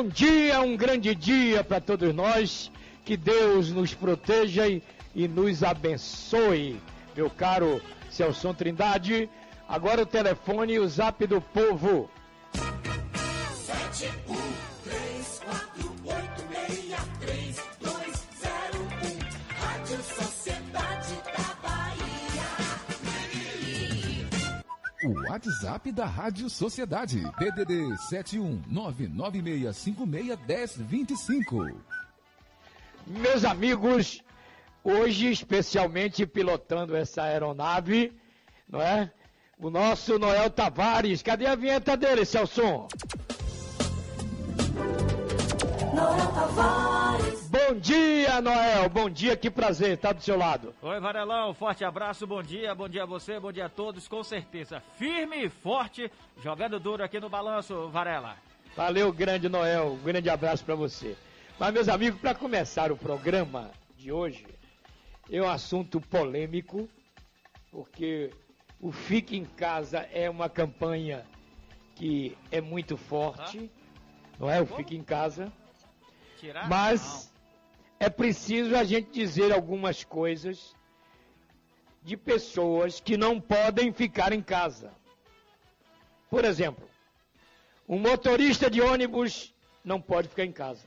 Bom dia, um grande dia para todos nós. Que Deus nos proteja e, e nos abençoe. Meu caro Celson Trindade, agora o telefone e o zap do povo. WhatsApp da Rádio Sociedade. DDD 71996561025. Meus amigos, hoje especialmente pilotando essa aeronave, não é? O nosso Noel Tavares. Cadê a vinheta dele, Celso? Noel Tavares. Bom dia, Noel. Bom dia, que prazer estar do seu lado. Oi, Varelão. Forte abraço, bom dia, bom dia a você, bom dia a todos, com certeza. Firme e forte, jogando duro aqui no balanço, Varela. Valeu, grande Noel. Um grande abraço para você. Mas, meus amigos, para começar o programa de hoje, é um assunto polêmico, porque o Fique em Casa é uma campanha que é muito forte, não é? O Fique em Casa. Tirar? Mas é preciso a gente dizer algumas coisas de pessoas que não podem ficar em casa. Por exemplo, um motorista de ônibus não pode ficar em casa.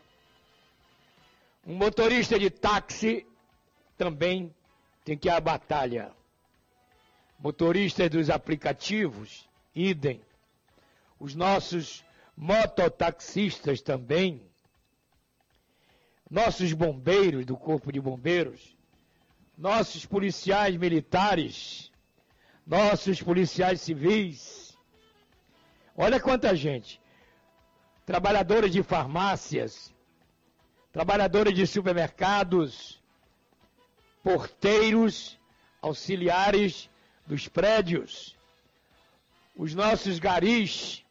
Um motorista de táxi também tem que ir à batalha. Motoristas dos aplicativos, idem. Os nossos mototaxistas também nossos bombeiros do Corpo de Bombeiros, nossos policiais militares, nossos policiais civis. Olha quanta gente. Trabalhadores de farmácias, trabalhadores de supermercados, porteiros, auxiliares dos prédios, os nossos garis,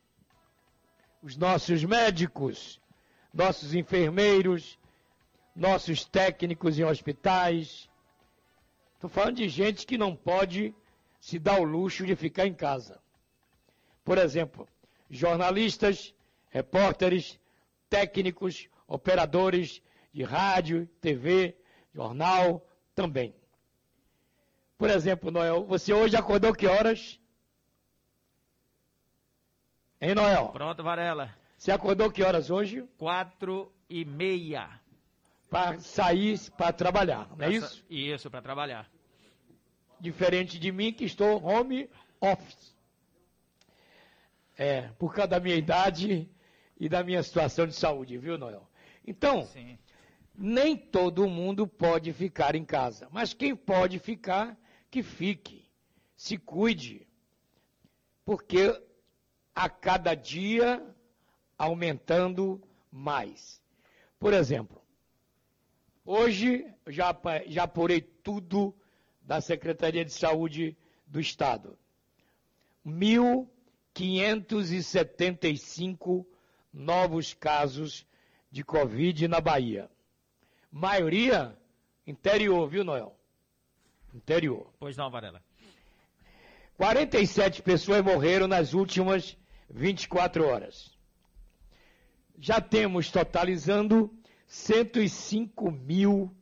os nossos médicos, nossos enfermeiros, nossos técnicos em hospitais. Estou falando de gente que não pode se dar o luxo de ficar em casa. Por exemplo, jornalistas, repórteres, técnicos, operadores de rádio, TV, jornal também. Por exemplo, Noel, você hoje acordou que horas? Hein, Noel? Pronto, Varela. Você acordou que horas hoje? Quatro e meia para sair para trabalhar, não é isso? Isso, para trabalhar. Diferente de mim que estou home office. É, por causa da minha idade e da minha situação de saúde, viu, Noel? Então, Sim. nem todo mundo pode ficar em casa, mas quem pode ficar, que fique. Se cuide. Porque a cada dia aumentando mais. Por exemplo, Hoje já, já apurei tudo da Secretaria de Saúde do Estado. 1.575 novos casos de Covid na Bahia. Maioria interior, viu, Noel? Interior. Pois não, Varela. 47 pessoas morreram nas últimas 24 horas. Já temos totalizando 105 mil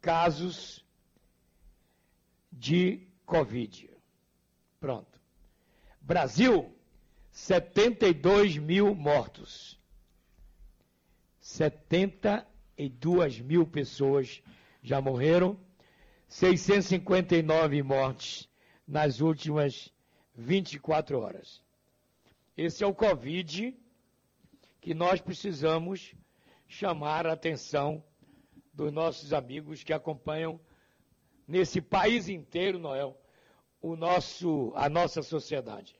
casos de Covid. Pronto. Brasil, 72 mil mortos. 72 mil pessoas já morreram. 659 mortes nas últimas 24 horas. Esse é o Covid que nós precisamos chamar a atenção dos nossos amigos que acompanham nesse país inteiro, Noel, o nosso, a nossa sociedade.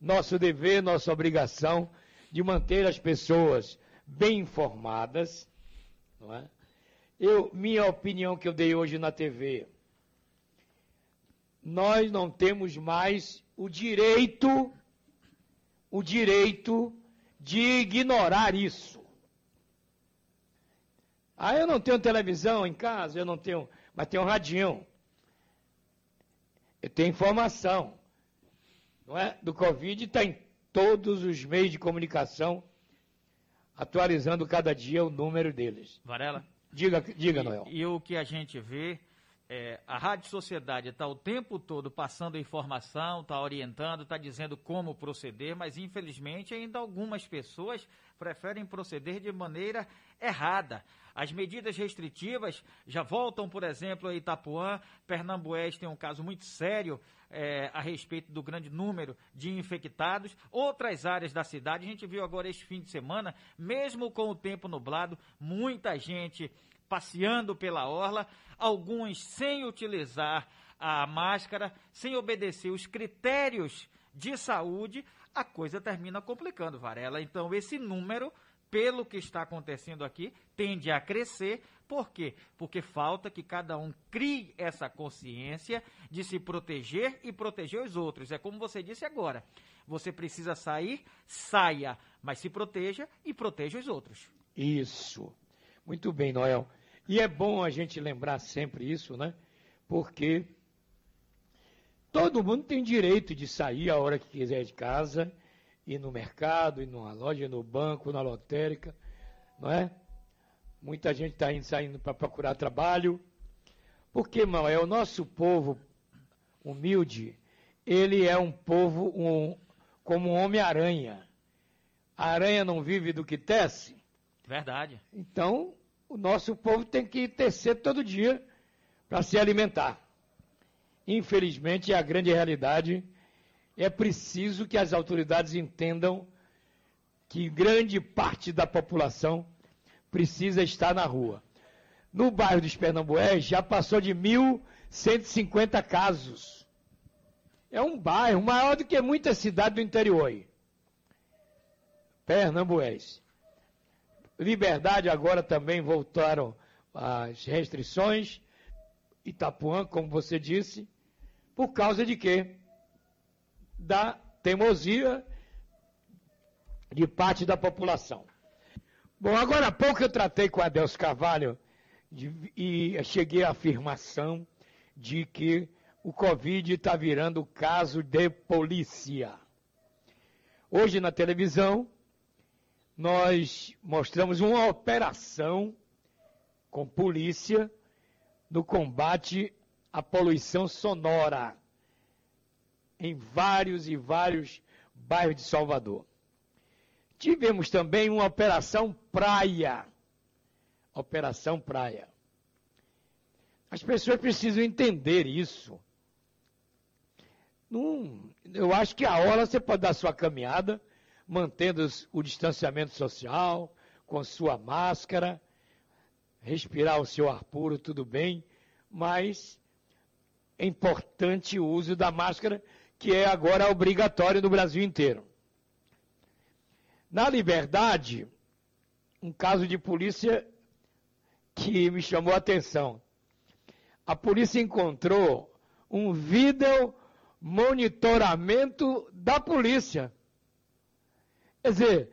Nosso dever, nossa obrigação de manter as pessoas bem informadas, não é? Eu, minha opinião que eu dei hoje na TV, nós não temos mais o direito, o direito de ignorar isso. Ah, eu não tenho televisão em casa, eu não tenho, mas tenho um radinho. Eu tenho informação. Não é? Do Covid está em todos os meios de comunicação atualizando cada dia o número deles. Varela? Diga, diga Noel. E, e o que a gente vê é, a Rádio Sociedade está o tempo todo passando informação, está orientando, está dizendo como proceder, mas infelizmente ainda algumas pessoas preferem proceder de maneira errada. As medidas restritivas já voltam, por exemplo, a Itapuã, Pernambués tem um caso muito sério é, a respeito do grande número de infectados. Outras áreas da cidade, a gente viu agora este fim de semana, mesmo com o tempo nublado, muita gente passeando pela orla, alguns sem utilizar a máscara, sem obedecer os critérios de saúde, a coisa termina complicando, Varela. Então, esse número, pelo que está acontecendo aqui, tende a crescer. Por quê? Porque falta que cada um crie essa consciência de se proteger e proteger os outros. É como você disse agora. Você precisa sair, saia, mas se proteja e proteja os outros. Isso. Muito bem, Noel. E é bom a gente lembrar sempre isso, né? Porque todo mundo tem direito de sair a hora que quiser de casa, ir no mercado, ir numa loja, no banco, na lotérica, não é? Muita gente está indo saindo para procurar trabalho. Porque, irmão, é o nosso povo humilde, ele é um povo um, como um homem-aranha. A aranha não vive do que tece. Verdade. Então, o nosso povo tem que tecer todo dia para se alimentar. Infelizmente, é a grande realidade. É preciso que as autoridades entendam que grande parte da população precisa estar na rua. No bairro dos Pernambués já passou de 1.150 casos. É um bairro maior do que muitas cidades do interior. Aí. Pernambués. Liberdade agora também voltaram as restrições. Itapuã, como você disse, por causa de quê? Da teimosia de parte da população. Bom, agora há pouco eu tratei com Adelso Carvalho de, e cheguei à afirmação de que o Covid está virando caso de polícia. Hoje na televisão, nós mostramos uma operação com polícia no combate à poluição sonora em vários e vários bairros de Salvador. Tivemos também uma operação praia. Operação praia. As pessoas precisam entender isso. Num, eu acho que a hora você pode dar sua caminhada, mantendo o distanciamento social, com sua máscara, respirar o seu ar puro, tudo bem, mas é importante o uso da máscara, que é agora obrigatório no Brasil inteiro. Na Liberdade, um caso de polícia que me chamou a atenção. A polícia encontrou um vídeo monitoramento da polícia. Quer dizer,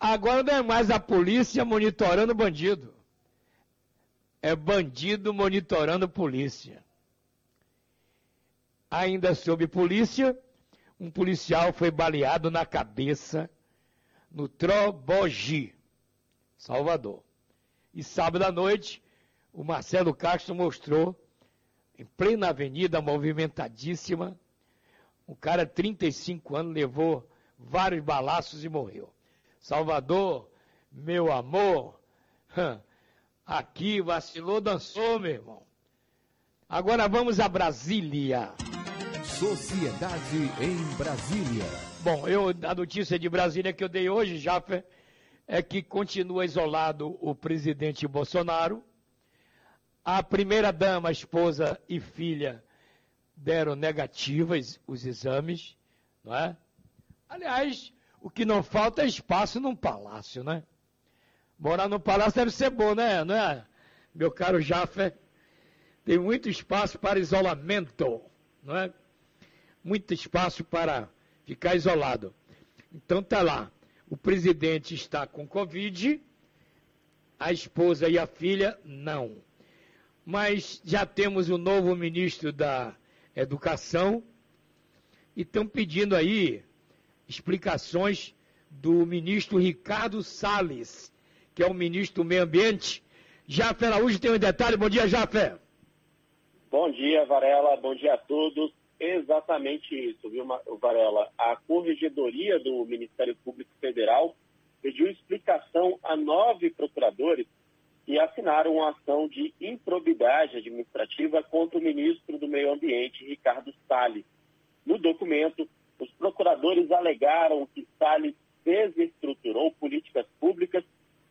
agora não é mais a polícia monitorando bandido. É bandido monitorando polícia. Ainda sob polícia, um policial foi baleado na cabeça no Trobogi, Salvador. E sábado à noite, o Marcelo Castro mostrou, em plena avenida movimentadíssima, um cara de 35 anos levou vários balaços e morreu. Salvador, meu amor, aqui vacilou, dançou, meu irmão. Agora vamos a Brasília. Sociedade em Brasília. Bom, eu, a notícia de Brasília que eu dei hoje, Jaffer, é que continua isolado o presidente Bolsonaro. A primeira-dama, esposa e filha deram negativas os exames, não é? Aliás, o que não falta é espaço num palácio, né? Morar num palácio deve ser bom, né? Não é? Meu caro Jafé, tem muito espaço para isolamento, não é? Muito espaço para ficar isolado. Então tá lá. O presidente está com Covid, a esposa e a filha não. Mas já temos o novo ministro da Educação e estão pedindo aí explicações do ministro Ricardo Salles, que é o ministro do Meio Ambiente. Jafé Araújo tem um detalhe. Bom dia, Jafé. Bom dia, Varela. Bom dia a todos. Exatamente isso, viu, Varela? A Corregedoria do Ministério Público Federal pediu explicação a nove procuradores que assinaram uma ação de improbidade administrativa contra o ministro do Meio Ambiente, Ricardo Salles. No documento, os procuradores alegaram que Salles desestruturou políticas públicas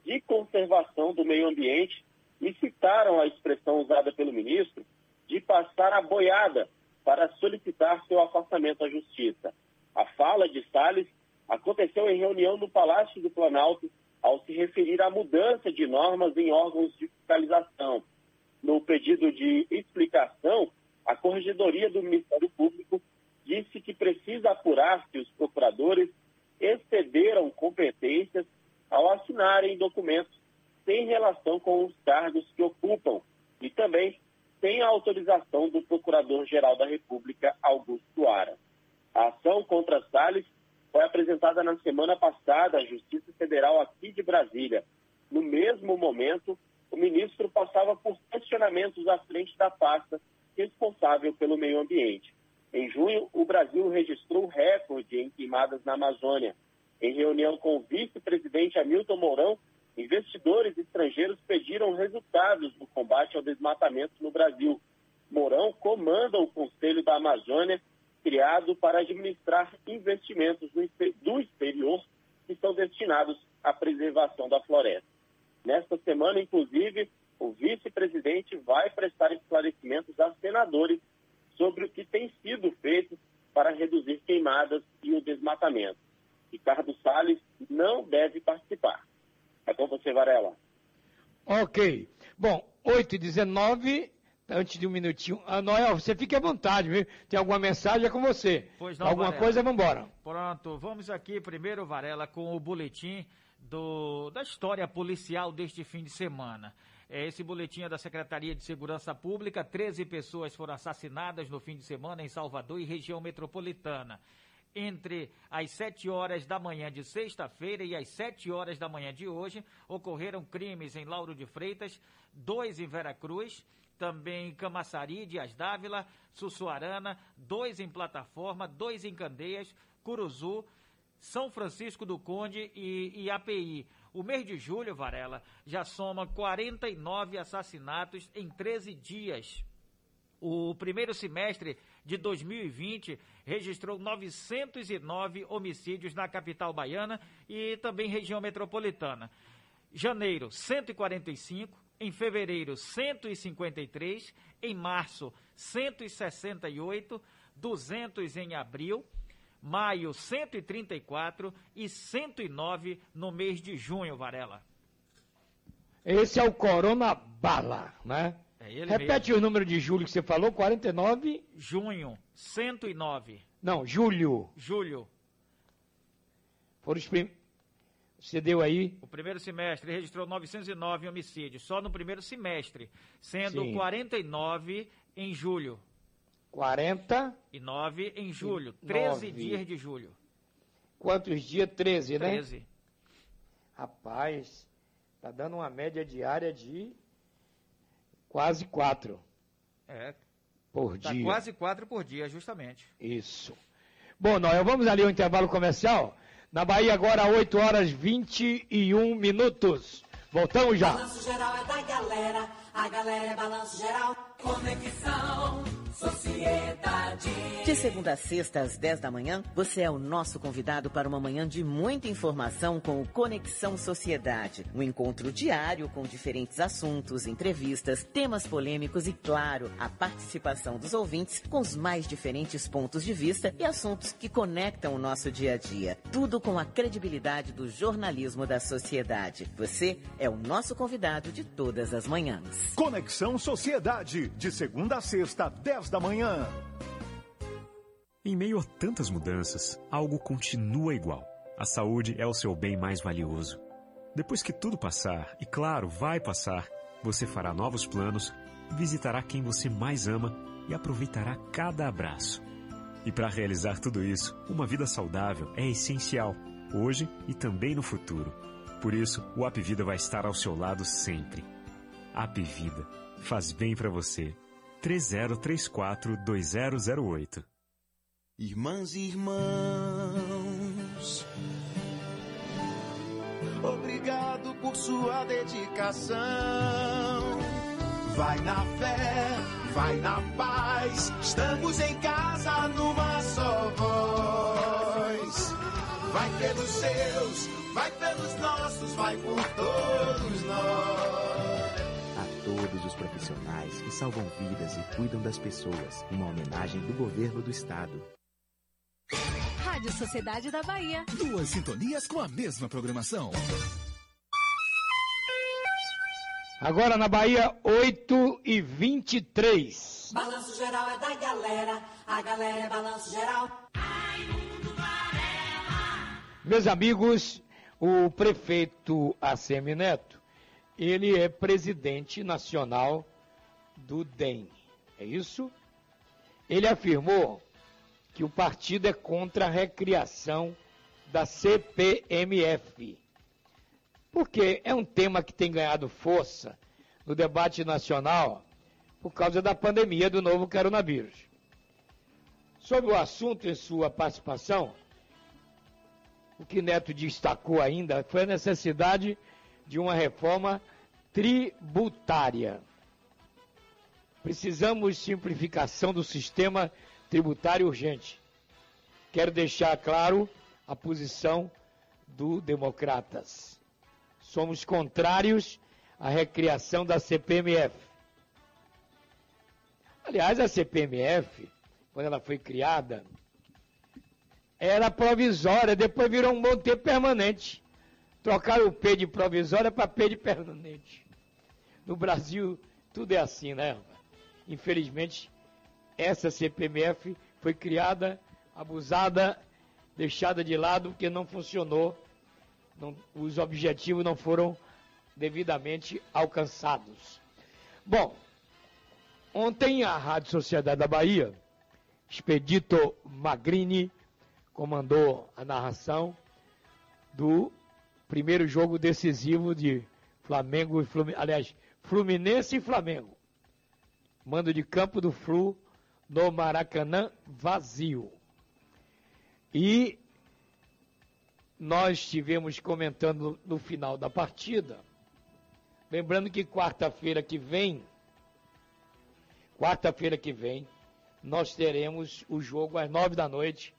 de conservação do meio ambiente e citaram a expressão usada pelo ministro de passar a boiada para solicitar seu afastamento à justiça. A fala de Salles aconteceu em reunião no Palácio do Planalto ao se referir à mudança de normas em órgãos de fiscalização. No pedido de explicação, a Corregedoria do Ministério Público disse que precisa apurar se os procuradores excederam competências ao assinarem documentos sem relação com os cargos que ocupam e também sem a autorização do Procurador-Geral da República, Augusto Ara. A ação contra Salles foi apresentada na semana passada à Justiça Federal aqui de Brasília. No mesmo momento, o ministro passava por questionamentos à frente da pasta responsável pelo meio ambiente. Em junho, o Brasil registrou recorde em queimadas na Amazônia. Em reunião com o vice-presidente Hamilton Mourão, investidores estrangeiros pediram resultados do combate ao desmatamento no Brasil. Mourão comanda o Conselho da Amazônia, criado para administrar investimentos do exterior que são destinados à preservação da floresta. Nesta semana, inclusive, o vice-presidente vai prestar esclarecimentos a senadores sobre o que tem sido feito para reduzir queimadas e o desmatamento. Ricardo Salles não deve participar. É com você, Varela. Ok. Bom, 8 e 19 antes de um minutinho. Ah, Noel, você fique à vontade, viu? Tem alguma mensagem é com você. Pois não, Alguma Varela. coisa, vamos embora. Pronto, vamos aqui primeiro, Varela, com o boletim do, da história policial deste fim de semana. É, esse boletim é da Secretaria de Segurança Pública. 13 pessoas foram assassinadas no fim de semana em Salvador e região metropolitana entre as 7 horas da manhã de sexta-feira e as 7 horas da manhã de hoje, ocorreram crimes em Lauro de Freitas, dois em Veracruz, também em Camaçari, Dias Dávila, Sussuarana, dois em Plataforma, dois em Candeias, Curuzu, São Francisco do Conde e, e API. O mês de julho, Varela, já soma 49 assassinatos em 13 dias. O primeiro semestre de 2020 registrou 909 homicídios na capital baiana e também região metropolitana. Janeiro, 145. Em fevereiro, 153. Em março, 168. 200 em abril. Maio, 134. E 109 no mês de junho, Varela. Esse é o Corona Bala, né? É Repete mesmo. o número de julho que você falou, 49. Junho, 109. Não, julho. Julho, Foram os prim... Você deu aí? o primeiro semestre registrou 909 homicídios, só no primeiro semestre, sendo Sim. 49 em julho 40. e 9 em julho. E 13 nove. dias de julho. Quantos dias? 13, né? 13. Rapaz, tá dando uma média diária de quase 4 É, por tá dia. quase 4 por dia, justamente. Isso. Bom, Noel, vamos ali ao intervalo comercial. Na Bahia agora, 8 horas 21 minutos. Voltamos já. Balanço geral é da galera, a galera é balanço geral. Conexão Sociedade. De segunda a sexta, às 10 da manhã, você é o nosso convidado para uma manhã de muita informação com o Conexão Sociedade. Um encontro diário com diferentes assuntos, entrevistas, temas polêmicos e, claro, a participação dos ouvintes com os mais diferentes pontos de vista e assuntos que conectam o nosso dia a dia. Tudo com a credibilidade do jornalismo da sociedade. Você é o nosso convidado de todas as manhãs. Conexão Sociedade, de segunda a sexta, 10 da manhã. Em meio a tantas mudanças, algo continua igual. A saúde é o seu bem mais valioso. Depois que tudo passar, e claro, vai passar, você fará novos planos, visitará quem você mais ama e aproveitará cada abraço. E para realizar tudo isso, uma vida saudável é essencial. hoje e também no futuro. Por isso, o Apvida vai estar ao seu lado sempre. Apvida faz bem para você. 3034-2008 Irmãs e irmãos, obrigado por sua dedicação. Vai na fé, vai na paz, estamos em casa numa só voz. Vai pelos seus, vai pelos nossos, vai por todos nós. Todos os profissionais que salvam vidas e cuidam das pessoas, uma homenagem do governo do estado. Rádio Sociedade da Bahia. Duas sintonias com a mesma programação. Agora na Bahia, 8 e 23. Balanço geral é da galera, a galera é balanço geral. Meus amigos, o prefeito ACM Neto, ele é presidente nacional do DEM. É isso? Ele afirmou que o partido é contra a recriação da CPMF. Porque é um tema que tem ganhado força no debate nacional por causa da pandemia do novo coronavírus. Sobre o assunto em sua participação, o que Neto destacou ainda foi a necessidade de uma reforma tributária. Precisamos de simplificação do sistema tributário urgente. Quero deixar claro a posição do Democratas. Somos contrários à recriação da CPMF. Aliás, a CPMF, quando ela foi criada, era provisória, depois virou um bom tempo permanente. Trocaram o P de provisória para P de permanente. No Brasil, tudo é assim, né? Infelizmente, essa CPMF foi criada, abusada, deixada de lado porque não funcionou, não, os objetivos não foram devidamente alcançados. Bom, ontem a Rádio Sociedade da Bahia, Expedito Magrini, comandou a narração do primeiro jogo decisivo de Flamengo e Fluminense, aliás, Fluminense e Flamengo. Mando de campo do Flu no Maracanã vazio. E nós estivemos comentando no final da partida, lembrando que quarta-feira que vem, quarta-feira que vem, nós teremos o jogo às nove da noite,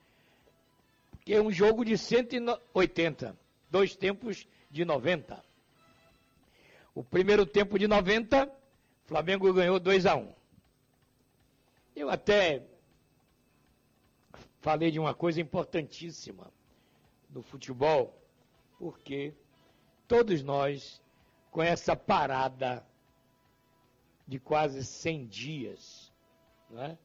que é um jogo de 180, dois tempos de 90. O primeiro tempo de 90, Flamengo ganhou 2 a 1. Um. Eu até falei de uma coisa importantíssima no futebol, porque todos nós, com essa parada de quase 100 dias, é?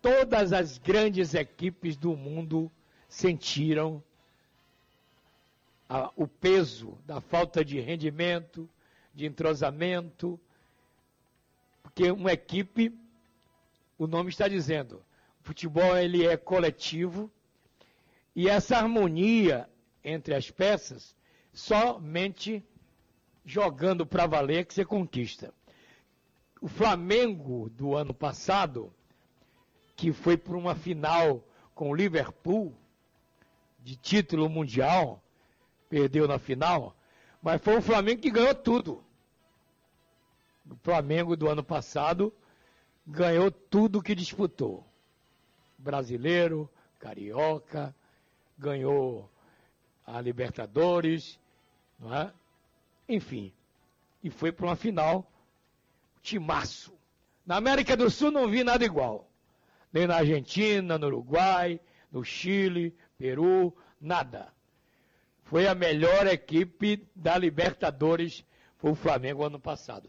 todas as grandes equipes do mundo sentiram a, o peso da falta de rendimento, de entrosamento, porque uma equipe o nome está dizendo. O futebol ele é coletivo e essa harmonia entre as peças somente jogando para valer que você conquista. O Flamengo do ano passado, que foi por uma final com o Liverpool de título mundial, perdeu na final, mas foi o Flamengo que ganhou tudo. O Flamengo do ano passado ganhou tudo que disputou. Brasileiro, Carioca, ganhou a Libertadores, não é? Enfim, e foi para uma final timaço. Na América do Sul não vi nada igual. Nem na Argentina, no Uruguai, no Chile, Peru, nada. Foi a melhor equipe da Libertadores, foi o Flamengo ano passado.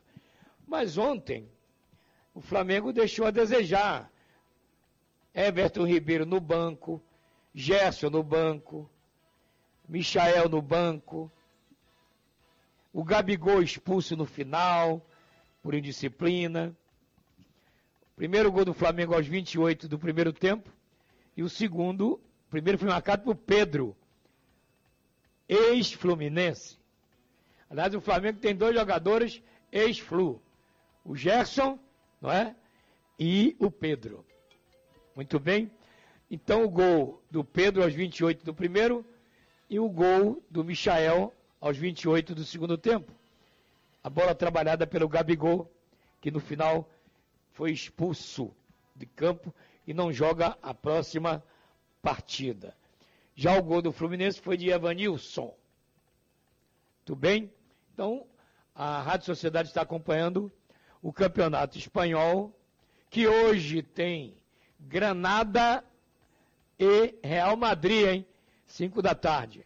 Mas ontem, o Flamengo deixou a desejar. Everton Ribeiro no banco, Gerson no banco, Michael no banco, o Gabigol expulso no final, por indisciplina. Primeiro gol do Flamengo aos 28 do primeiro tempo, e o segundo, primeiro foi marcado por Pedro, ex-Fluminense. Aliás, o Flamengo tem dois jogadores ex-Flu. O Gerson, não é? E o Pedro. Muito bem. Então o gol do Pedro aos 28 do primeiro e o gol do Michael aos 28 do segundo tempo. A bola trabalhada pelo Gabigol, que no final foi expulso de campo e não joga a próxima partida. Já o gol do Fluminense foi de Evanilson. Tudo bem? Então, a Rádio Sociedade está acompanhando o Campeonato Espanhol, que hoje tem Granada e Real Madrid, hein? 5 da tarde.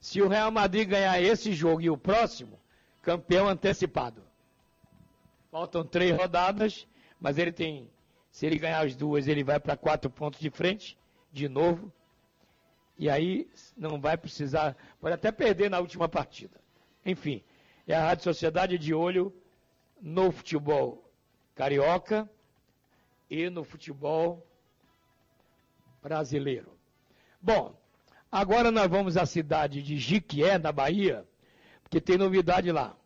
Se o Real Madrid ganhar esse jogo e o próximo, campeão antecipado. Faltam três rodadas, mas ele tem. Se ele ganhar as duas, ele vai para quatro pontos de frente, de novo. E aí não vai precisar. Pode até perder na última partida. Enfim, é a Rádio Sociedade de olho no futebol carioca e no futebol brasileiro. Bom, agora nós vamos à cidade de Jiquié, na Bahia, porque tem novidade lá.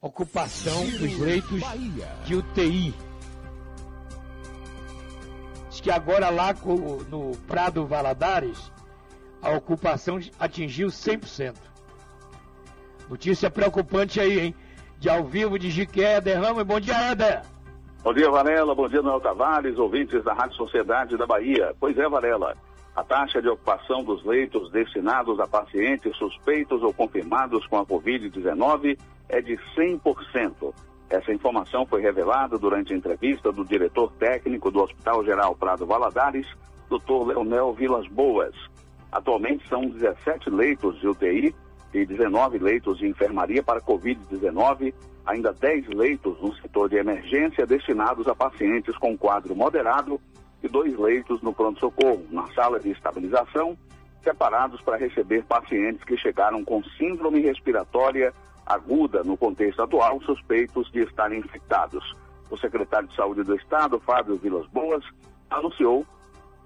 Ocupação dos leitos de UTI. Diz que agora lá no Prado Valadares, a ocupação atingiu 100%. Notícia preocupante aí, hein? De ao vivo de Jiquié, Derrama. Bom dia, Éder. Bom dia, Varela. Bom dia, Noel Tavares, ouvintes da Rádio Sociedade da Bahia. Pois é, Varela. A taxa de ocupação dos leitos destinados a pacientes suspeitos ou confirmados com a Covid-19 é de 100%. Essa informação foi revelada durante a entrevista do diretor técnico do Hospital Geral Prado Valadares, Dr. Leonel Vilas Boas. Atualmente são 17 leitos de UTI e 19 leitos de enfermaria para Covid-19, ainda 10 leitos no setor de emergência destinados a pacientes com quadro moderado e dois leitos no pronto-socorro, na sala de estabilização, separados para receber pacientes que chegaram com síndrome respiratória aguda no contexto atual, suspeitos de estarem infectados. O secretário de Saúde do Estado, Fábio Vilas Boas, anunciou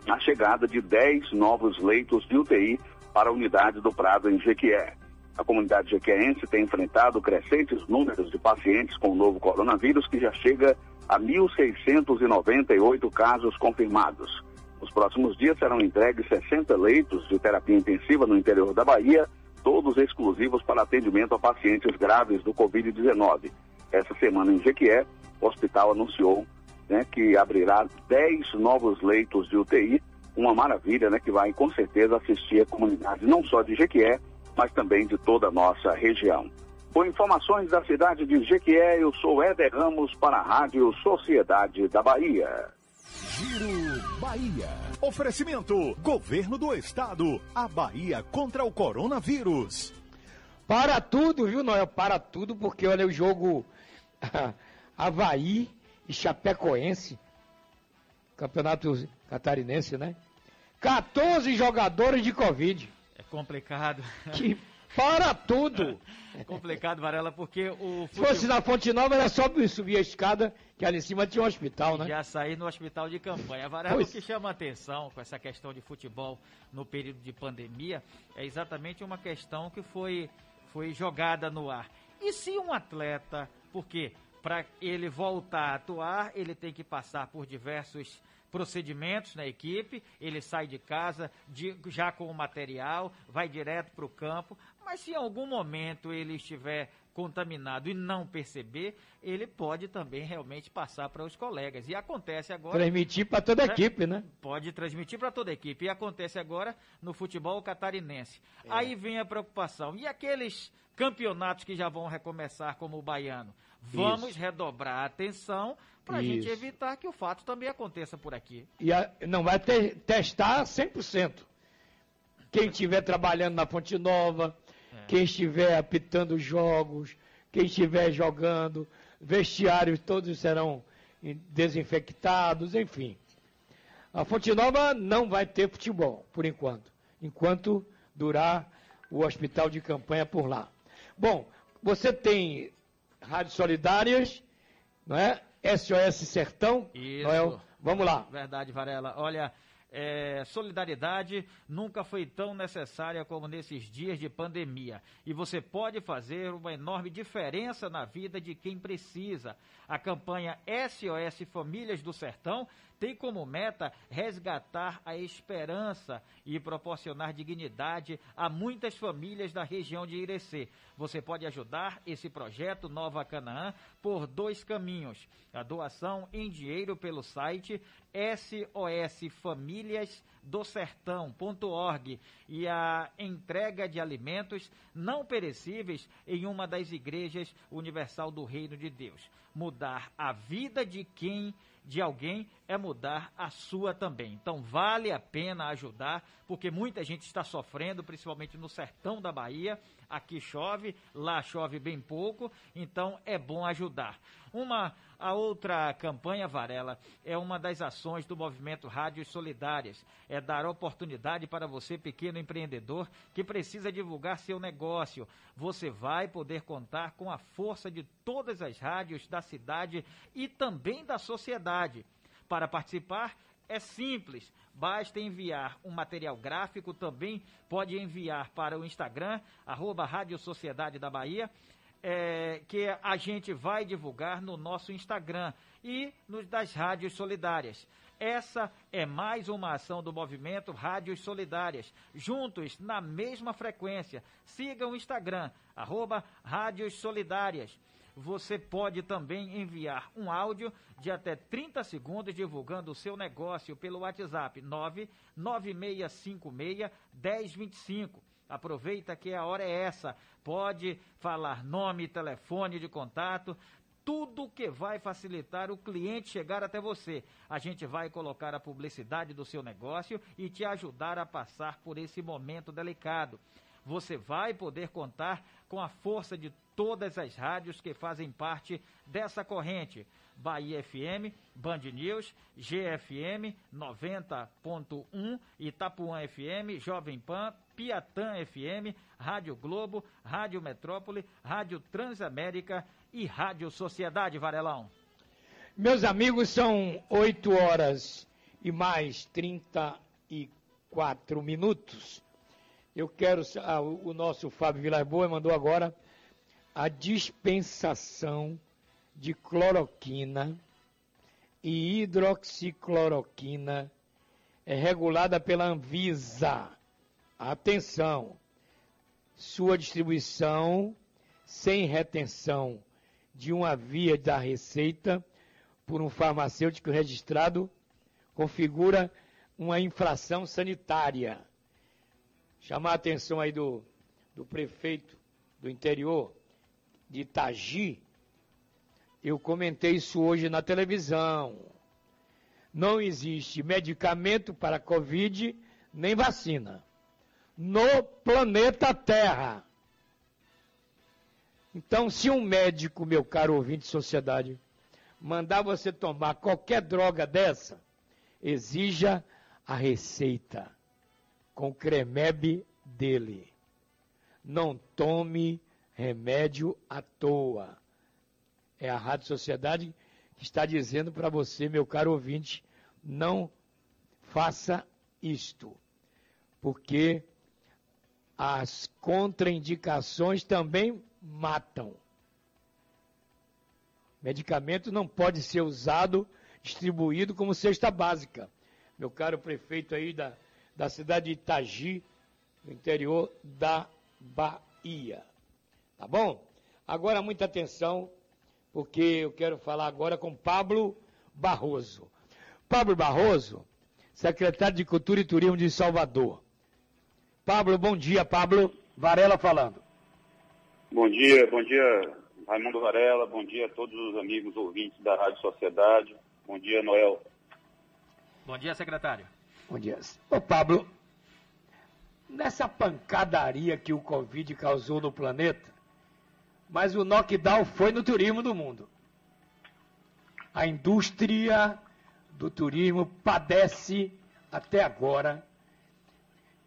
a chegada de 10 novos leitos de UTI para a unidade do Prado em Jequié. A comunidade jequiense tem enfrentado crescentes números de pacientes com o novo coronavírus, que já chega a 1.698 casos confirmados. Nos próximos dias serão entregues 60 leitos de terapia intensiva no interior da Bahia, todos exclusivos para atendimento a pacientes graves do Covid-19. Essa semana em Jequié, o hospital anunciou né, que abrirá 10 novos leitos de UTI, uma maravilha né, que vai com certeza assistir a comunidade não só de Jequié, mas também de toda a nossa região. Com informações da cidade de Jequié, eu sou Éder Ramos para a Rádio Sociedade da Bahia. Giro Bahia. Oferecimento: Governo do Estado. A Bahia contra o coronavírus. Para tudo, viu, Noel? Para tudo, porque olha o jogo Havaí e Chapecoense. Campeonato catarinense, né? 14 jogadores de Covid. É complicado. Que para tudo. É complicado, Varela, porque o. Se fosse na Fonte Nova, era só subir a escada, que ali em cima tinha um hospital, né? Já sair no hospital de campanha. Varela, pois. o que chama atenção com essa questão de futebol no período de pandemia é exatamente uma questão que foi, foi jogada no ar. E se um atleta, porque para ele voltar a atuar, ele tem que passar por diversos procedimentos na equipe, ele sai de casa de, já com o material, vai direto para o campo, mas se em algum momento ele estiver contaminado e não perceber, ele pode também realmente passar para os colegas. E acontece agora. Transmitir para toda a né? equipe, né? Pode transmitir para toda a equipe. E acontece agora no futebol catarinense. É. Aí vem a preocupação. E aqueles campeonatos que já vão recomeçar, como o baiano? Vamos Isso. redobrar a atenção para a gente evitar que o fato também aconteça por aqui. E a, não vai ter, testar 100%. Quem estiver trabalhando na Fonte Nova, é. quem estiver apitando jogos, quem estiver jogando, vestiários todos serão desinfectados, enfim. A Fonte Nova não vai ter futebol, por enquanto, enquanto durar o hospital de campanha por lá. Bom, você tem rádios solidárias, não é? SOS Sertão. Isso. Noel, vamos lá. Verdade, Varela. Olha, É, solidariedade nunca foi tão necessária como nesses dias de pandemia. E você pode fazer uma enorme diferença na vida de quem precisa. A campanha SOS Famílias do Sertão tem como meta resgatar a esperança e proporcionar dignidade a muitas famílias da região de Irecê. Você pode ajudar esse projeto Nova Canaã por dois caminhos: a doação em dinheiro pelo site sosfamiliasdosertão.org e a entrega de alimentos não perecíveis em uma das igrejas universal do Reino de Deus. Mudar a vida de quem de alguém é mudar a sua também. Então vale a pena ajudar, porque muita gente está sofrendo, principalmente no sertão da Bahia. Aqui chove, lá chove bem pouco, então é bom ajudar. Uma a outra campanha Varela é uma das ações do movimento Rádios Solidárias. É dar oportunidade para você, pequeno empreendedor, que precisa divulgar seu negócio. Você vai poder contar com a força de todas as rádios da cidade e também da sociedade. Para participar, é simples, basta enviar um material gráfico, também pode enviar para o Instagram, arroba Rádio Sociedade da Bahia, é, que a gente vai divulgar no nosso Instagram e nos das rádios solidárias. Essa é mais uma ação do movimento Rádios Solidárias, juntos na mesma frequência. Siga o Instagram, arroba Rádios Solidárias. Você pode também enviar um áudio de até 30 segundos divulgando o seu negócio pelo WhatsApp 99656 1025. Aproveita que a hora é essa. Pode falar nome, telefone de contato, tudo que vai facilitar o cliente chegar até você. A gente vai colocar a publicidade do seu negócio e te ajudar a passar por esse momento delicado. Você vai poder contar com a força de todas as rádios que fazem parte dessa corrente. Bahia FM, Band News, GFM 90.1, Itapuã FM, Jovem Pan, Piatã FM, Rádio Globo, Rádio Metrópole, Rádio Transamérica e Rádio Sociedade Varelão. Meus amigos, são 8 horas e mais 34 minutos. Eu quero. Ah, o nosso Fábio Vilas Boas mandou agora a dispensação de cloroquina e hidroxicloroquina é regulada pela Anvisa. Atenção! Sua distribuição sem retenção de uma via da receita por um farmacêutico registrado configura uma infração sanitária. Chamar a atenção aí do, do prefeito do interior, de Itagi, eu comentei isso hoje na televisão. Não existe medicamento para Covid nem vacina no planeta Terra. Então, se um médico, meu caro ouvinte de sociedade, mandar você tomar qualquer droga dessa, exija a receita com cremebe dele. Não tome remédio à toa. É a Rádio Sociedade que está dizendo para você, meu caro ouvinte, não faça isto, porque as contraindicações também matam. Medicamento não pode ser usado, distribuído como cesta básica. Meu caro prefeito aí da, da cidade de Itagi, no interior da Bahia. Tá bom? Agora muita atenção, porque eu quero falar agora com Pablo Barroso. Pablo Barroso, secretário de Cultura e Turismo de Salvador. Pablo, bom dia, Pablo. Varela falando. Bom dia, bom dia, Raimundo Varela, bom dia a todos os amigos ouvintes da Rádio Sociedade. Bom dia, Noel. Bom dia, secretário. Bom dia. Ô, Pablo, nessa pancadaria que o Covid causou no planeta, mas o knockdown foi no turismo do mundo. A indústria do turismo padece até agora.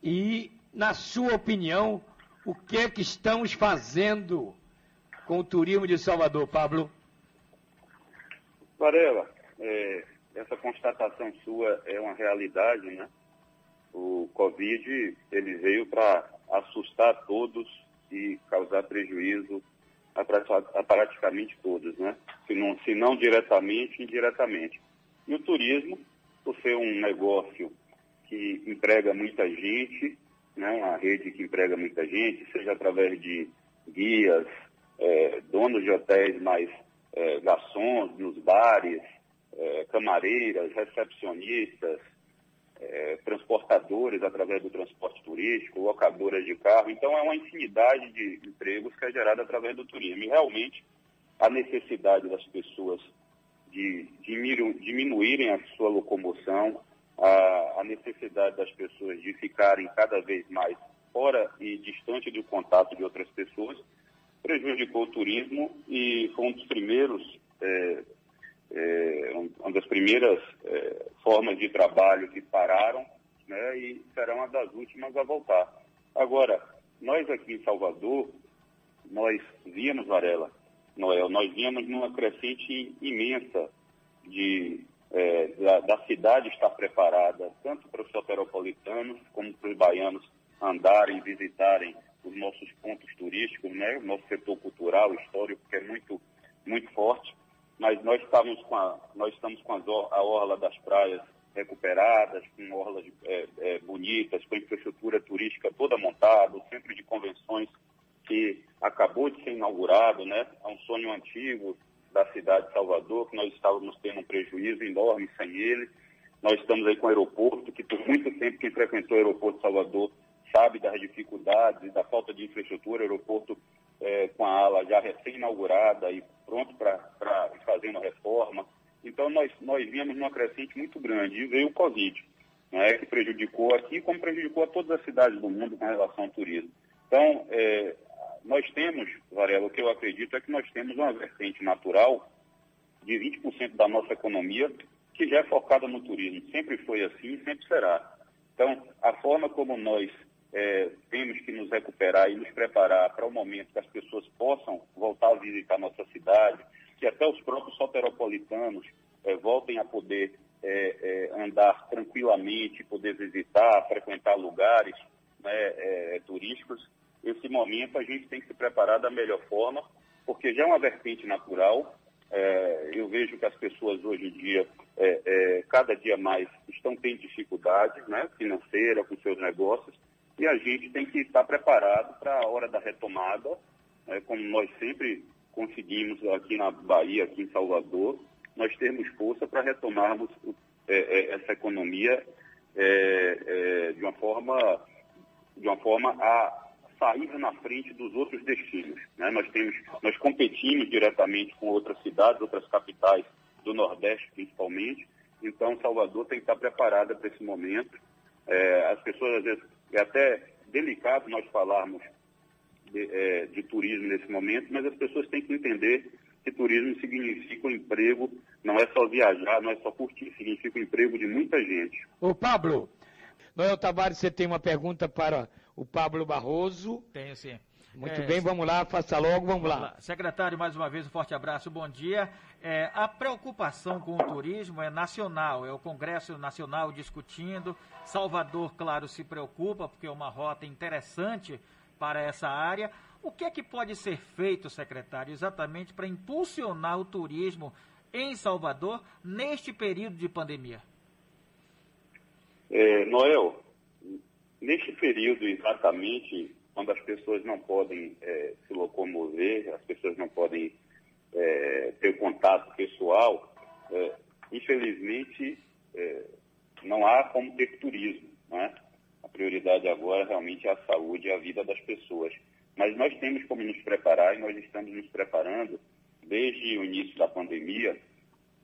E, na sua opinião, o que é que estamos fazendo com o turismo de Salvador, Pablo? Varela, é, essa constatação sua é uma realidade, né? O Covid, ele veio para assustar todos e causar prejuízo a, a, praticamente todos, né? Se não, se não diretamente, indiretamente. E o turismo, por ser um negócio que emprega muita gente, né? uma rede que emprega muita gente, seja através de guias, é, donos de hotéis, mais é, garçons nos bares, é, camareiras, recepcionistas, é, transportadores através do transporte turístico, locadoras de carro. Então, é uma infinidade de empregos que é gerada através do turismo. E, realmente, a necessidade das pessoas de, diminuírem a sua locomoção, a, a necessidade das pessoas de ficarem cada vez mais fora e distante do contato de outras pessoas, prejudicou o turismo e foi um dos primeiros é, é, uma das primeiras é, formas de trabalho que pararam né, e será uma das últimas a voltar. Agora, nós aqui em Salvador, nós víamos, Varela, Noel, nós víamos numa crescente imensa de, é, da, da, cidade estar preparada, tanto para os soteropolitanos como para os baianos andarem, visitarem os nossos pontos turísticos, né, o nosso setor cultural, histórico, que é muito, muito forte mas nós estamos com a, nós estamos com a orla das praias recuperadas, com orlas é, é, bonitas, com infraestrutura turística toda montada, o centro de convenções que acabou de ser inaugurado, né? É um sonho antigo da cidade de Salvador, que nós estávamos tendo um prejuízo enorme sem ele. Nós estamos aí com o aeroporto, que por muito tempo quem frequentou o aeroporto de Salvador sabe das dificuldades e da falta de infraestrutura. O aeroporto é, com a ala já recém-inaugurada e pronto para fazer uma reforma. Então, nós, nós vimos numa crescente muito grande e veio o Covid, né, que prejudicou aqui, como prejudicou a todas as cidades do mundo com relação ao turismo. Então, é, nós temos, Varela, o que eu acredito é que nós temos uma vertente natural de 20% da nossa economia que já é focada no turismo. Sempre foi assim e sempre será. Então, a forma como nós é, temos que nos recuperar e nos preparar para o momento que as pessoas possam voltar a visitar nossa cidade, que até os próprios soteropolitanos é, voltem a poder é, é andar tranquilamente, poder visitar, frequentar lugares né, é, turísticos. Esse momento a gente tem que se preparar da melhor forma, porque já é uma vertente natural. É, eu vejo que as pessoas hoje em dia, cada dia mais, estão tendo dificuldades né, financeiras com seus negócios e a gente tem que estar preparado para a hora da retomada, né, como nós sempre conseguimos aqui na Bahia, aqui em Salvador, nós temos força para retomarmos é, é, essa economia é, é, de uma forma de uma forma a sair na frente dos outros destinos. Né? Nós temos, nós competimos diretamente com outras cidades, outras capitais do Nordeste principalmente. Então Salvador tem que estar preparada para esse momento. É, as pessoas às vezes é até delicado nós falarmos de, é, de, turismo nesse momento, mas as pessoas têm que entender que turismo significa um emprego, não é só viajar, não é só curtir, significa o um emprego de muita gente. Ô Pablo, Noel Tavares, você tem uma pergunta para o Pablo Barroso? Tenho sim. Muito é, bem, vamos lá, faça logo, vamos, vamos lá. lá. Secretário, mais uma vez um forte abraço, bom dia. É, a preocupação com o turismo é nacional, é o Congresso Nacional discutindo. Salvador, claro, se preocupa, porque é uma rota interessante para essa área. O que é que pode ser feito, secretário, exatamente para impulsionar o turismo em Salvador neste período de pandemia? É, Noel, neste período exatamente quando as pessoas não podem é, se locomover, as pessoas não podem é, ter contato pessoal, é, infelizmente é, não há como ter turismo. Né? A prioridade agora realmente é a saúde e a vida das pessoas. Mas nós temos como nos preparar e nós estamos nos preparando desde o início da pandemia,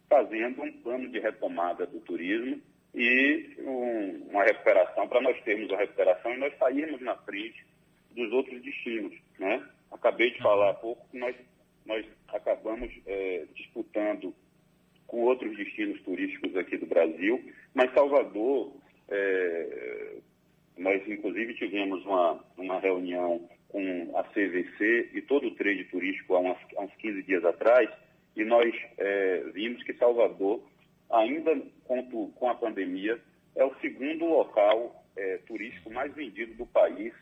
fazendo um plano de retomada do turismo e um, uma recuperação, para nós termos a recuperação e nós sairmos na frente dos outros destinos. Né? Acabei de falar há pouco que nós, nós acabamos é, disputando com outros destinos turísticos aqui do Brasil, mas Salvador, é, nós inclusive tivemos uma, uma reunião com a CVC e todo o trade turístico há, umas, há uns 15 dias atrás, e nós é, vimos que Salvador ainda com, com a pandemia, é o segundo local é, turístico mais vendido do país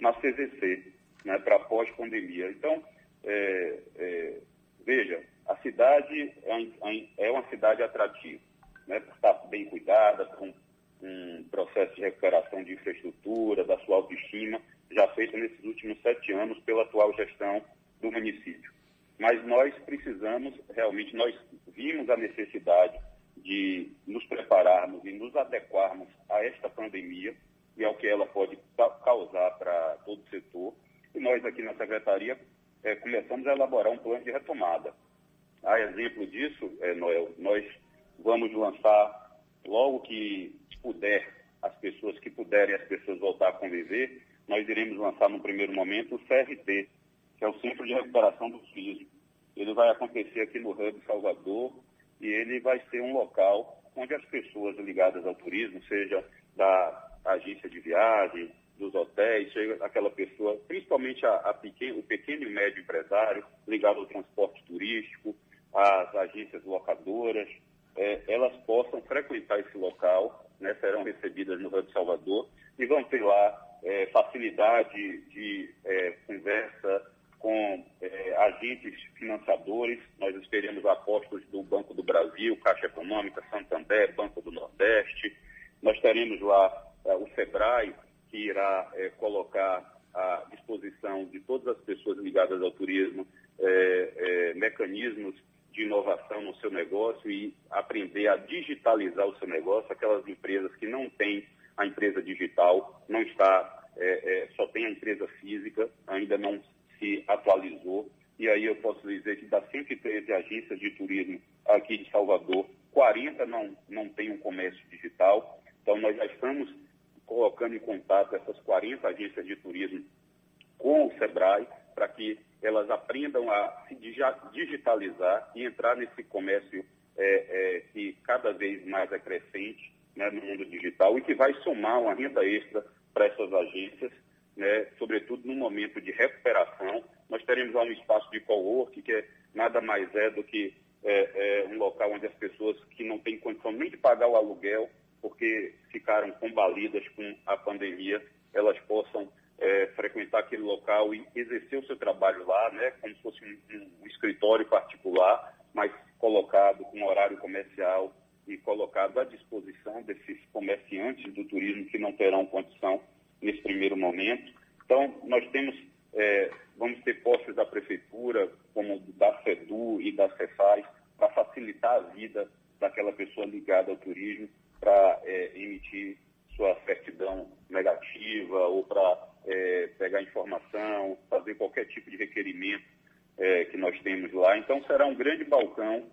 na CVC, né, para pós-pandemia. Então, é, é, veja, a cidade é, é uma cidade atrativa, né, está bem cuidada, com um processo de recuperação de infraestrutura, da sua autoestima, já feito nesses últimos sete anos pela atual gestão do município. Mas nós precisamos, realmente, nós vimos a necessidade de nos prepararmos e nos adequarmos a esta pandemia e ao que ela pode causar para todo o setor. E nós aqui na Secretaria é, começamos a elaborar um plano de retomada. A exemplo disso, é, Noel, nós vamos lançar, logo que puder, as pessoas que puderem, as pessoas voltar a conviver, nós iremos lançar no primeiro momento o CRT, que é o Centro de Recuperação do Turismo. Ele vai acontecer aqui no Hub Salvador e ele vai ser um local onde as pessoas ligadas ao turismo, seja da agência de viagem, dos hotéis, seja aquela pessoa, principalmente a, a pequeno, o pequeno e médio empresário ligado ao transporte turístico, às agências locadoras, é, elas possam frequentar esse local, né, serão recebidas no Hub Salvador e vão ter lá é, facilidade de é, conversa com é, agentes financiadores. Nós esperamos apostos do Banco do Brasil, Caixa Econômica, Santander, Banco do Nordeste. Nós teremos lá o SEBRAE, que irá é, colocar à disposição de todas as pessoas ligadas ao turismo é, mecanismos de inovação no seu negócio e aprender a digitalizar o seu negócio. Aquelas empresas que não têm a empresa digital, não está, é, é, só tem a empresa física, ainda não se atualizou. E aí eu posso dizer que das 113 agências de turismo aqui de Salvador, 40 não, não têm um comércio digital. Então nós já estamos colocando em contato essas 40 agências de turismo com o SEBRAE para que elas aprendam a se digitalizar e entrar nesse comércio é, é, que cada vez mais é crescente né, no mundo digital e que vai somar uma renda extra para essas agências, né, sobretudo no momento de recuperação. Nós teremos lá um espaço de co-work, que é, nada mais é do que é, é, um local onde as pessoas que não têm condição nem de pagar o aluguel, porque ficaram combalidas com a pandemia, elas possam é, frequentar aquele local e exercer o seu trabalho lá, né, como se fosse um, um escritório particular, mas colocado com horário comercial e colocado à disposição desses comerciantes do turismo que não terão condição nesse primeiro momento. Então, nós temos, é, vamos ter postos da Prefeitura, como da SEDU e da CEFAS, para facilitar a vida daquela pessoa ligada ao turismo, para é, emitir sua certidão negativa ou para é, pegar informação, fazer qualquer tipo de requerimento é, que nós temos lá. Então, será um grande balcão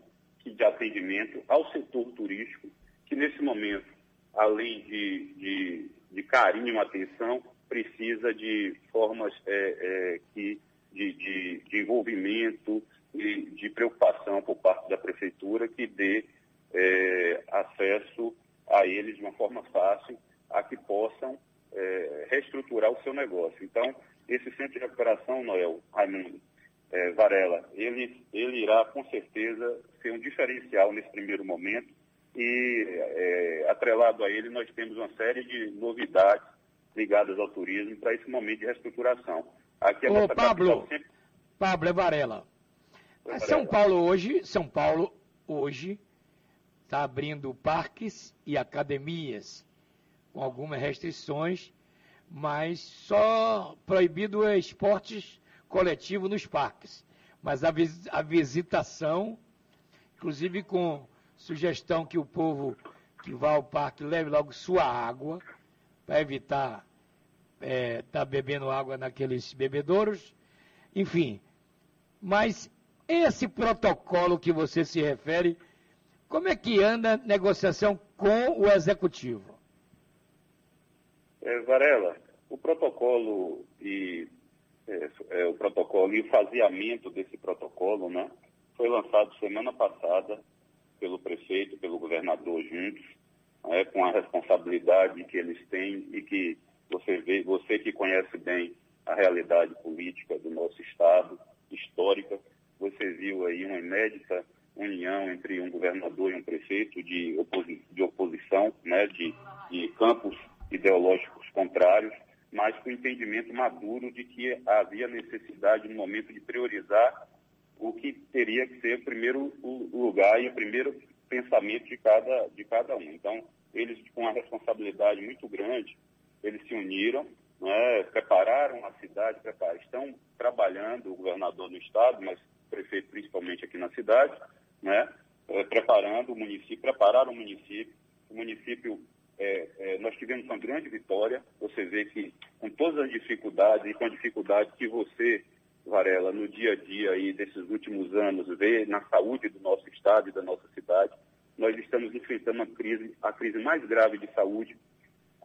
de atendimento ao setor turístico, que nesse momento, além de, de, de carinho e atenção, precisa de formas é, é, que, de, de, de, envolvimento e de preocupação por parte da prefeitura que dê é, acesso a eles de uma forma fácil, a que possam é, reestruturar o seu negócio. Então, esse centro de recuperação, Noel, Raimundo, é, Varela, ele, ele irá com certeza ser um diferencial nesse primeiro momento e é, atrelado a ele nós temos uma série de novidades ligadas ao turismo para esse momento de reestruturação. Aqui Ô, Pablo, sempre... Pablo é Varela. É São Paulo hoje, São Paulo hoje está abrindo parques e academias com algumas restrições, mas só proibido esportes coletivo nos parques. Mas a, vis a visitação, inclusive com sugestão que o povo que vá ao parque leve logo sua água, para evitar estar é, tá bebendo água naqueles bebedouros, enfim. Mas esse protocolo que você se refere, como é que anda a negociação com o executivo? É, Varela, o protocolo e é, é, o protocolo e o faseamento desse protocolo, né, foi lançado semana passada pelo prefeito, pelo governador juntos, né, com a responsabilidade que eles têm e que você vê, você que conhece bem a realidade política do nosso estado, histórica, você viu aí uma inédita união entre um governador e um prefeito de de, de campos ideológicos contrários, mas com o entendimento maduro de que havia necessidade, no momento, de priorizar o que teria que ser o primeiro lugar e o primeiro pensamento de cada, de cada um. Então, eles, com uma responsabilidade muito grande, eles se uniram, né, prepararam a cidade, estão trabalhando, o governador no estado, mas o prefeito principalmente aqui na cidade, né, é, preparando o município, prepararam o município. O município, é, é, nós tivemos uma grande vitória. Você vê que, com todas as dificuldades e com a dificuldade que você, Varela, no dia a dia aí desses últimos anos, vê na saúde do nosso estado e da nossa cidade, nós estamos enfrentando a crise, a crise mais grave de saúde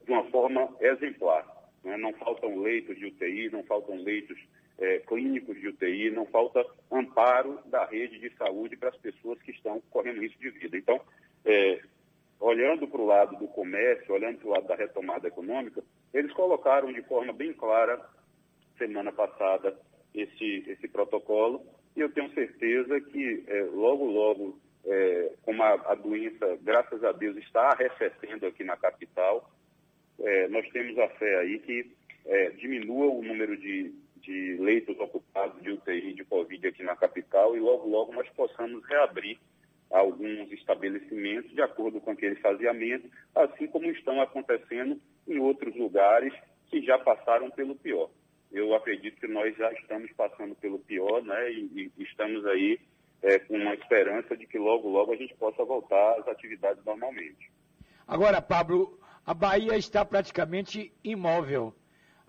de uma forma exemplar. Né? Não faltam leitos de UTI, não faltam leitos é, clínicos de UTI, não falta amparo da rede de saúde para as pessoas que estão correndo risco de vida. Então, é, olhando para o lado do comércio, olhando para o lado da retomada econômica, eles colocaram de forma bem clara, semana passada, esse, esse protocolo, e eu tenho certeza que é, logo, logo, é, como a, a, doença, graças a Deus, está arrefecendo aqui na capital, é, nós temos a fé aí que é, diminua o número de, de leitos ocupados de UTI de Covid aqui na capital e logo, logo nós possamos reabrir alguns estabelecimentos de acordo com aquele faseamento, assim como estão acontecendo em outros lugares que já passaram pelo pior. Eu acredito que nós já estamos passando pelo pior, né, e, e estamos aí é, com uma esperança de que logo, logo a gente possa voltar às atividades normalmente. Agora, Pablo, a Bahia está praticamente imóvel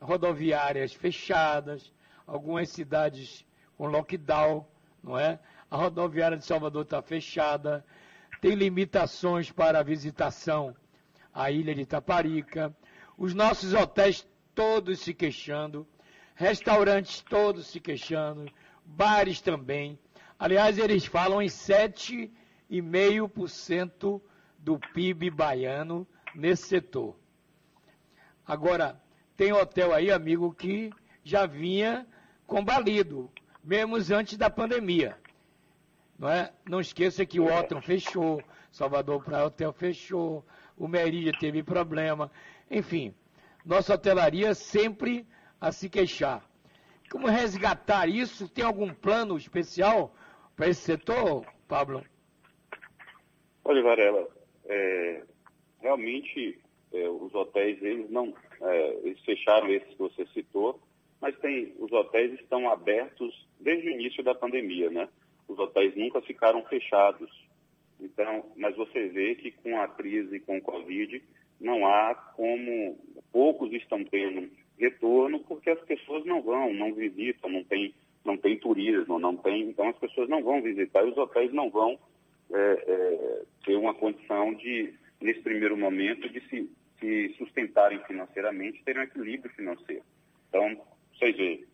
rodoviárias fechadas, algumas cidades com lockdown, não é? A rodoviária de Salvador está fechada, tem limitações para a visitação à ilha de Itaparica, os nossos hotéis todos se queixando, restaurantes todos se queixando, bares também. Aliás, eles falam em 7,5% do PIB baiano nesse setor. Agora, tem hotel aí, amigo, que já vinha combalido, mesmo antes da pandemia. Não, é? não esqueça que o Otton fechou, Salvador Praia Hotel fechou, o Meridia teve problema. Enfim, nossa hotelaria sempre a se queixar. Como resgatar isso? Tem algum plano especial para esse setor, Pablo? Olha, Varela, é, realmente é, os hotéis eles não é, eles fecharam esses que você citou, mas tem, os hotéis estão abertos desde o início da pandemia, né? Os hotéis nunca ficaram fechados. Então, mas você vê que com a crise, e com o Covid, não há como, poucos estão tendo retorno porque as pessoas não vão, não visitam, não tem, não tem turismo, não tem, então as pessoas não vão visitar e os hotéis não vão é, é, ter uma condição de, nesse primeiro momento, de se se sustentarem financeiramente, terem um equilíbrio financeiro. Então, vocês veem,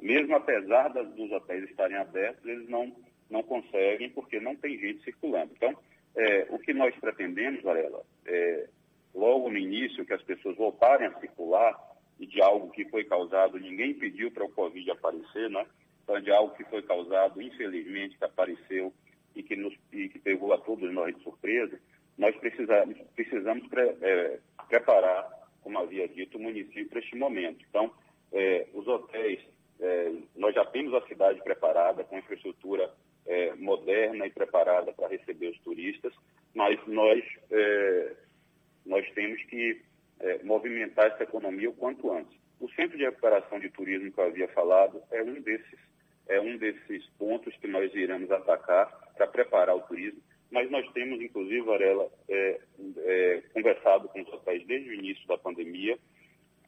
mesmo apesar das, dos hotéis estarem abertos, eles não, não conseguem porque não tem gente circulando. Então, é, o que nós pretendemos, Varela, é, logo no início, que as pessoas voltarem a circular, e de algo que foi causado, ninguém pediu para o Covid aparecer, né? Então, de algo que foi causado, infelizmente, que apareceu e que, nos, e que pegou a todos nós de surpresa, nós precisamos, precisamos pre, é, preparar, como havia dito, o município para este momento. Então, é, os hotéis, é, nós já temos a cidade preparada, com infraestrutura é, moderna e preparada para receber os turistas, mas nós, é, nós temos que é, movimentar essa economia o quanto antes. O Centro de Recuperação de Turismo que eu havia falado é um desses, é um desses pontos que nós iremos atacar para preparar o turismo mas nós temos, inclusive, Varela, é, é, conversado com os hotéis desde o início da pandemia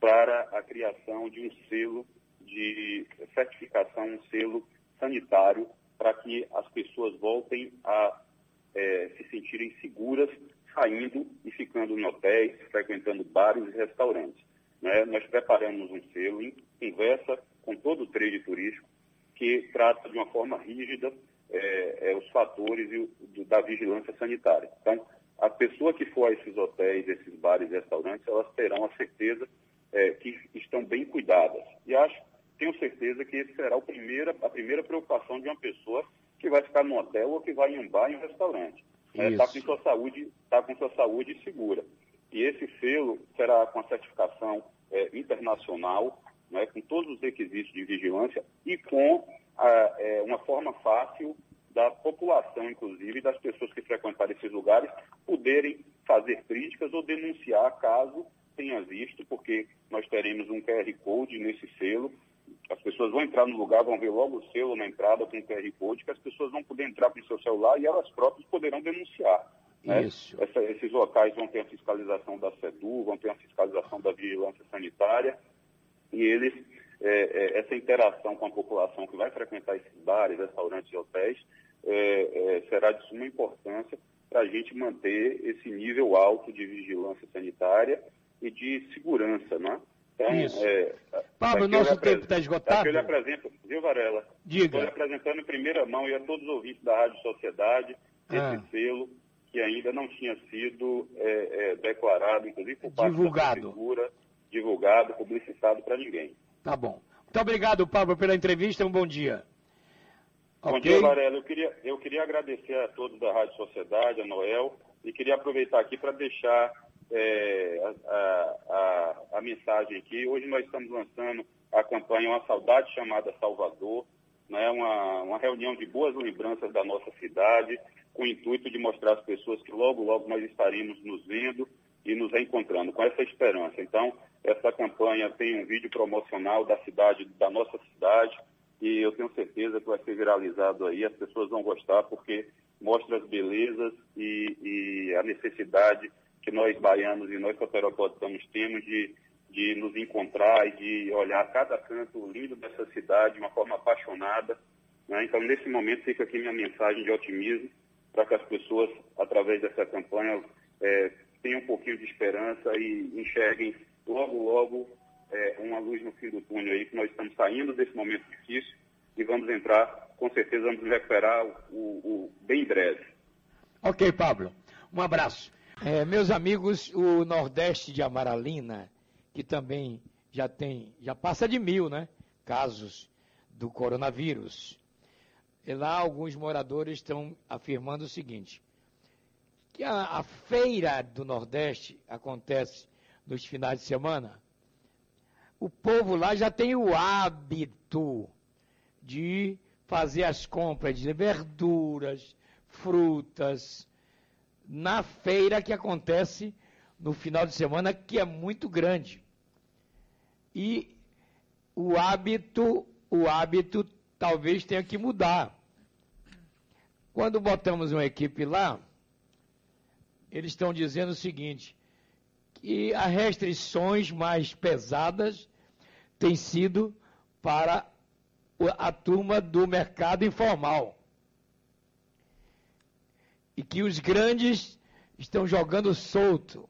para a criação de um selo de certificação, um selo sanitário, para que as pessoas voltem a é, se sentirem seguras saindo e ficando em hotéis, frequentando bares e restaurantes. Né? Nós preparamos um selo em conversa com todo o trade turístico que trata de uma forma rígida é, é, os fatores do, da vigilância sanitária. Então, a pessoa que for a esses hotéis, esses bares e restaurantes, elas terão a certeza é, que estão bem cuidadas. E acho, tenho certeza que esse será primeira, a primeira preocupação de uma pessoa que vai ficar no hotel ou que vai em um bar, em um restaurante. Está né? Com sua saúde, tá com sua saúde segura. que esse selo será com a certificação é, internacional, né, com todos os requisitos de vigilância e com a, é, uma forma fácil da população, inclusive, das pessoas que frequentarem esses lugares, poderem fazer críticas ou denunciar caso tenha visto, porque nós teremos um QR Code nesse selo. As pessoas vão entrar no lugar, vão ver logo o selo na entrada com o QR Code, que as pessoas vão poder entrar com o seu celular e elas próprias poderão denunciar. Né? Isso. Essa, esses locais vão ter a fiscalização da SEDU, vão ter a fiscalização da vigilância sanitária e eles, é, é, essa interação com a população que vai frequentar esses bares, restaurantes e hotéis é, é será de suma importância para a gente manter esse nível alto de vigilância sanitária e de segurança, né? Então, Isso. É, Pablo, nosso tempo está esgotado. Eu lhe apresento, viu, Varela? Diga. Estou apresentando em primeira mão e a todos os ouvintes da Rádio Sociedade esse ah. selo que ainda não tinha sido é, é, declarado, inclusive por parte divulgado. da Prefeitura, divulgado, publicitado para ninguém. Tá bom. Muito obrigado, Pablo, pela entrevista. Um bom dia. Bom okay. dia, Varela. Eu queria, eu queria agradecer a todos da Rádio Sociedade, a Noel, e queria aproveitar aqui para deixar é, a, a, a, mensagem aqui. Hoje nós estamos lançando a campanha Uma Saudade Chamada Salvador, né, uma, uma reunião de boas lembranças da nossa cidade, com o intuito de mostrar às pessoas que logo, logo nós estaremos nos vendo e nos reencontrando, com essa esperança. Então, essa campanha tem um vídeo promocional da cidade, da nossa cidade, e eu tenho certeza que vai ser viralizado aí, as pessoas vão gostar, porque mostra as belezas e, e a necessidade que nós baianos e nós soteropolitanos temos de, de nos encontrar e de olhar cada canto lindo dessa cidade de uma forma apaixonada. Né? Então, nesse momento, fica aqui minha mensagem de otimismo para que as pessoas, através dessa campanha, é, tenham um pouquinho de esperança e enxerguem logo, logo é, uma luz no fim do túnel aí, que nós estamos saindo desse momento difícil e vamos entrar, com certeza vamos recuperar o, o bem breve. Ok, Pablo. Um abraço. É, meus amigos, o Nordeste de Amaralina, que também já tem, já passa de mil, né? Casos do coronavírus. E lá alguns moradores estão afirmando o seguinte, que a, a feira do Nordeste acontece nos finais de semana, o povo lá já tem o hábito de fazer as compras de verduras, frutas, na feira que acontece no final de semana, que é muito grande. E o hábito, o hábito talvez tenha que mudar. Quando botamos uma equipe lá, eles estão dizendo o seguinte, que as restrições mais pesadas têm sido para a turma do mercado informal. E que os grandes estão jogando solto.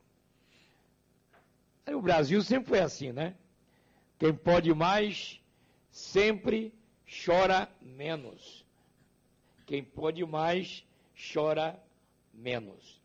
O Brasil sempre foi assim, né? Quem pode mais sempre chora menos. Quem pode mais, chora menos.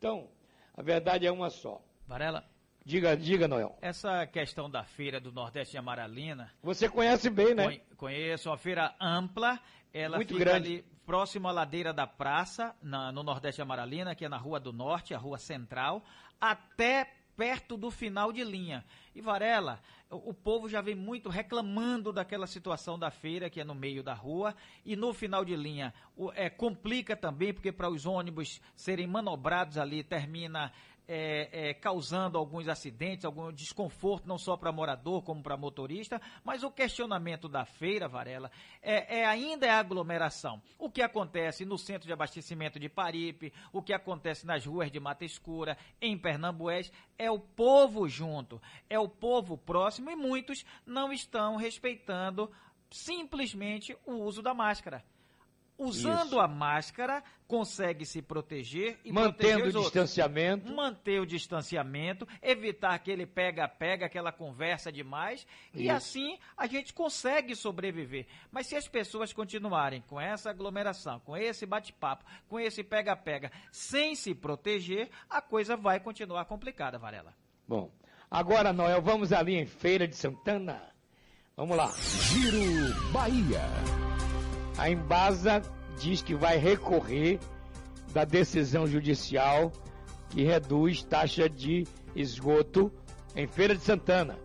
Então, a verdade é uma só. Varela. Diga, diga, Noel. Essa questão da feira do Nordeste de Amaralina. Você conhece bem, né? Conheço, uma feira ampla. Ela Muito fica grande. ali próximo à ladeira da praça, na, no Nordeste de Amaralina, que é na Rua do Norte, a Rua Central, até perto do final de linha. E Varela, o, povo já vem muito reclamando daquela situação da feira, que é no meio da rua, e no final de linha o, é, complica também, porque para os ônibus serem manobrados ali, termina é, é, causando alguns acidentes, algum desconforto, não só para morador como para motorista, mas o questionamento da feira, Varela, é, é, ainda é aglomeração. O que acontece no centro de abastecimento de Paripe, o que acontece nas ruas de Mata Escura, em Pernambués, é o povo junto, é o povo próximo e muitos não estão respeitando simplesmente o uso da máscara. Usando Isso. a máscara, consegue se proteger e mantendo o distanciamento. Outros. Manter o distanciamento, evitar aquele pega-pega, aquela conversa demais, Isso. e assim a gente consegue sobreviver. Mas se as pessoas continuarem com essa aglomeração, com esse bate-papo, com esse pega-pega, sem se proteger, a coisa vai continuar complicada, Varela. Bom, agora, Noel, vamos ali em Feira de Santana. Vamos lá. Giro Bahia. A Embasa diz que vai recorrer da decisão judicial que reduz taxa de esgoto em Feira de Santana.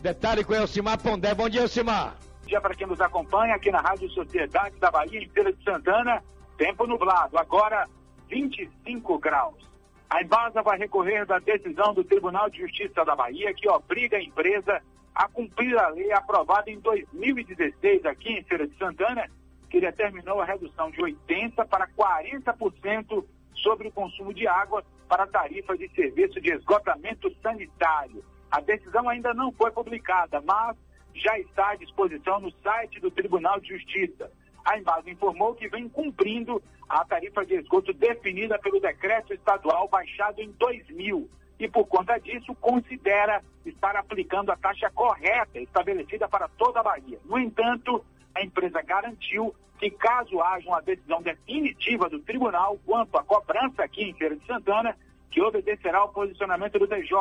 Detalhe com Elcimar Pondé. Bom dia, Elcimar. Bom dia para quem nos acompanha aqui na Rádio Sociedade da Bahia, em Feira de Santana. Tempo nublado, agora 25 graus. A Embasa vai recorrer da decisão do Tribunal de Justiça da Bahia que obriga a empresa a cumprir a lei aprovada em 2016 aqui em Feira de Santana, que determinou a redução de 80% para 40% sobre o consumo de água para a tarifa de serviço de esgotamento sanitário. A decisão ainda não foi publicada, mas já está à disposição no site do Tribunal de Justiça. A Embasa informou que vem cumprindo a tarifa de esgoto definida pelo decreto estadual baixado em 2000 e, por conta disso, considera estar aplicando a taxa correta estabelecida para toda a Bahia. No entanto, a empresa garantiu que, caso haja uma decisão definitiva do tribunal quanto à cobrança aqui em Feira de Santana, que obedecerá ao posicionamento do DJ.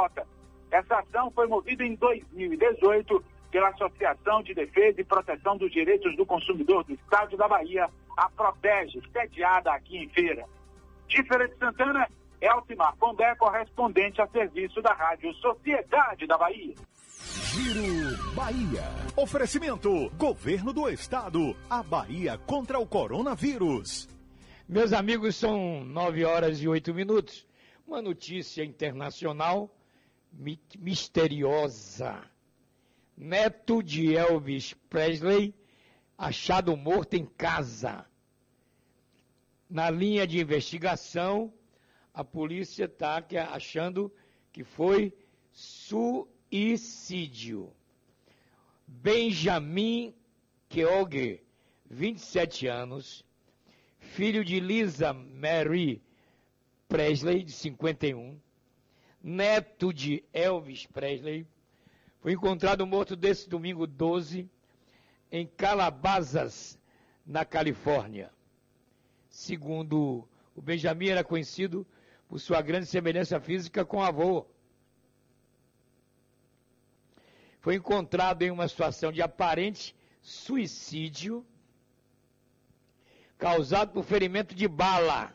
Essa ação foi movida em 2018 pela Associação de Defesa e Proteção dos Direitos do Consumidor do Estado da Bahia, a Protege, sediada aqui em Feira. De Feira de Santana, Eltimar Pondé, correspondente a serviço da Rádio Sociedade da Bahia. Giro Bahia. Oferecimento: Governo do Estado. A Bahia contra o coronavírus. Meus amigos, são nove horas e oito minutos. Uma notícia internacional mi misteriosa. Neto de Elvis Presley achado morto em casa. Na linha de investigação, a polícia está achando que foi suicídio. Benjamin Keoge, 27 anos, filho de Lisa Mary Presley, de 51, neto de Elvis Presley, foi encontrado morto desse domingo 12 em Calabasas, na Califórnia. Segundo o Benjamin, era conhecido por sua grande semelhança física com o avô. Foi encontrado em uma situação de aparente suicídio causado por ferimento de bala.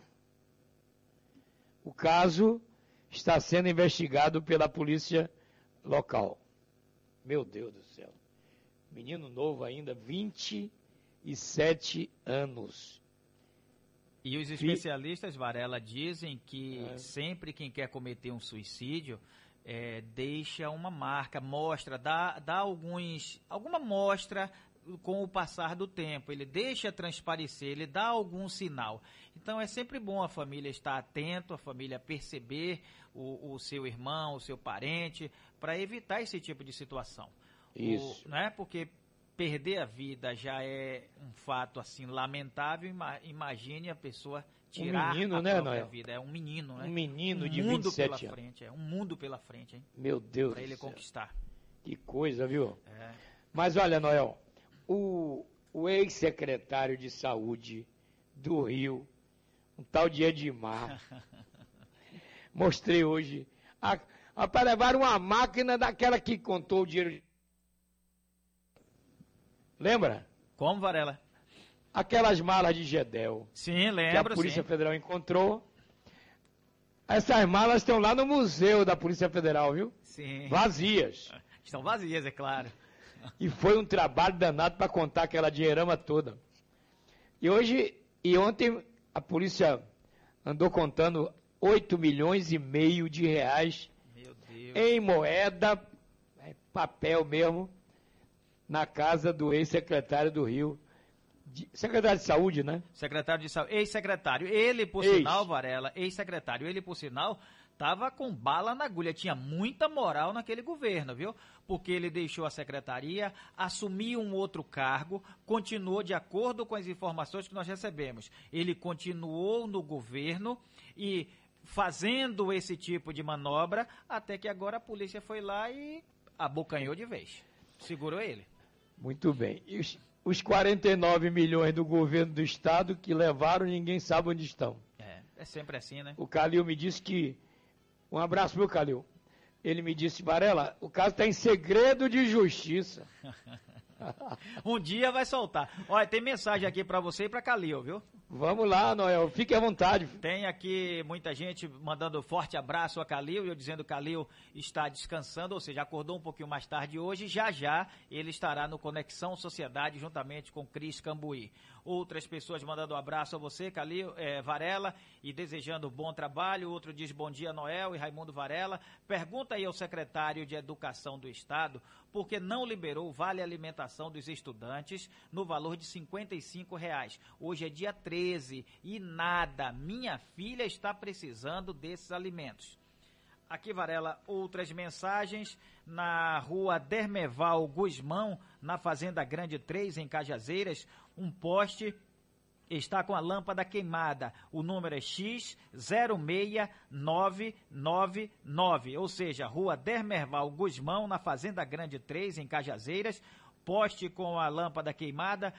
O caso está sendo investigado pela polícia local. Meu Deus do céu. Menino novo ainda, 27 anos. E os especialistas, Varela, dizem que é. sempre quem quer cometer um suicídio é, deixa uma marca, mostra, dá, dá alguns, alguma mostra com o passar do tempo. Ele deixa transparecer, ele dá algum sinal. Então é sempre bom a família estar atento, a família perceber o, o seu irmão, o seu parente, para evitar esse tipo de situação. Isso. O, né? Porque perder a vida já é um fato assim lamentável. Imagine a pessoa tirar um menino, a né, própria Noel? vida. É um menino, né? Um menino um de mundo 27 pela anos. frente, é um mundo pela frente, hein? Meu Deus Para ele conquistar. Que coisa, viu? É. Mas olha, Noel, o, o ex-secretário de saúde do Rio, um tal de Edmar, mostrei hoje, a, a, para levar uma máquina daquela que contou o dinheiro. Lembra? Como, Varela? Aquelas malas de Gedel. Sim, que a lembro, Polícia sim. Federal encontrou. Essas malas estão lá no museu da Polícia Federal, viu? Sim. Vazias. Estão vazias, é claro. E foi um trabalho danado para contar aquela dinheirama toda. E hoje, e ontem, a polícia andou contando 8 milhões e meio de reais em moeda, é, papel mesmo, na casa do ex-secretário do Rio. De- secretário de Saúde, né? Secretário de Saúde, ex-secretário. Ele, por Ex. sinal, Varela, ex-secretário, ele, por sinal, tava com bala na agulha. Tinha muita moral naquele governo, viu? Porque ele deixou a secretaria, assumiu um outro cargo, continuou de acordo com as informações que nós recebemos. Ele continuou no governo e fazendo esse tipo de manobra, até que agora a polícia foi lá e abocanhou de vez. Segurou ele. Muito bem. E os, os 49 milhões do governo do estado que levaram, ninguém sabe onde estão. É, é sempre assim, né? O Calil me disse que. Um abraço, meu Calil. Ele me disse, Varela, o caso está em segredo de justiça. um dia vai soltar. Olha, tem mensagem aqui pra você e pra Calil, viu? Vamos lá, Noel, fique à vontade. Tem aqui muita gente mandando forte abraço a Calil, eu dizendo que Calil está descansando, ou seja, acordou um pouquinho mais tarde hoje, já já ele estará no Conexão Sociedade juntamente com Cris Cambuí. Outras pessoas mandando um abraço a você, Calil, é, Varela, e desejando bom trabalho. Outro diz bom dia, Noel e Raimundo Varela. Pergunta aí ao secretário de Educação do Estado por que não liberou Vale Alimentação dos estudantes no valor de 55 reais. Hoje é dia 13 e nada. Minha filha está precisando desses alimentos. Aqui, Varela, outras mensagens. Na rua Dermeval Guzmão, na Fazenda Grande 3, em Cajazeiras, um poste está com a lâmpada queimada. O número é X06999, ou seja, Rua Dermerval Guzmão, na Fazenda Grande 3, em Cajazeiras. Poste com a lâmpada queimada.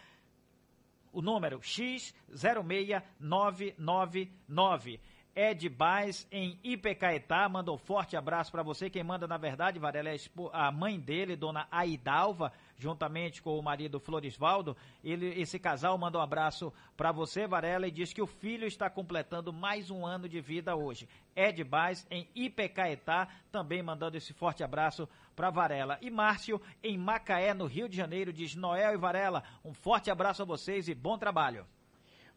O número X06999. Ed Baez, em Ipecaetá, mandou um forte abraço para você. Quem manda, na verdade, Varela, é a mãe dele, dona Aidalva, juntamente com o marido Florisvaldo. Ele, esse casal manda um abraço para você, Varela, e diz que o filho está completando mais um ano de vida hoje. Ed Baez, em Ipecaetá, também mandando esse forte abraço para Varela. E Márcio, em Macaé, no Rio de Janeiro, diz Noel e Varela, um forte abraço a vocês e bom trabalho.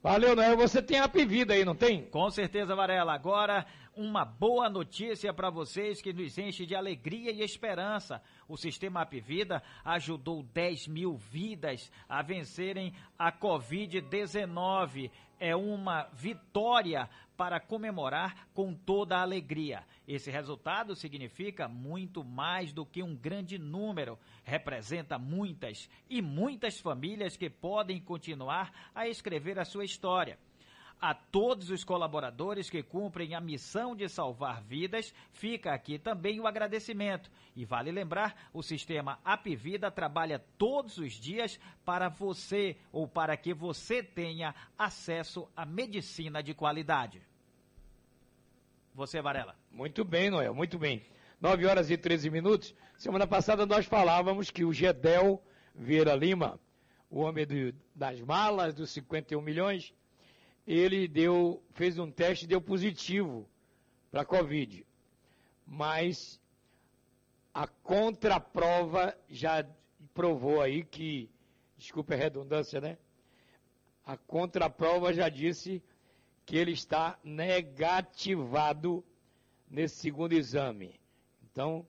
Valeu, Noel. Você tem a Vida aí, não tem? Com certeza, Varela. Agora, uma boa notícia para vocês que nos enche de alegria e esperança. O sistema Apivida ajudou 10 mil vidas a vencerem a Covid-19. É uma vitória para comemorar com toda a alegria. Esse resultado significa muito mais do que um grande número. Representa muitas e muitas famílias que podem continuar a escrever a sua história. A todos os colaboradores que cumprem a missão de salvar vidas, fica aqui também o agradecimento. E vale lembrar, o sistema Apivida trabalha todos os dias para você ou para que você tenha acesso à medicina de qualidade. Você, Varela. Muito bem, Noel, muito bem. 9 horas e 13 minutos. Semana passada nós falávamos que o Gedel Vieira Lima, o homem do, das malas, dos 51 milhões, ele deu, fez um teste e deu positivo para a Covid. Mas a contraprova já provou aí que, desculpe a redundância, né? A contraprova já disse que ele está negativado nesse segundo exame. Então,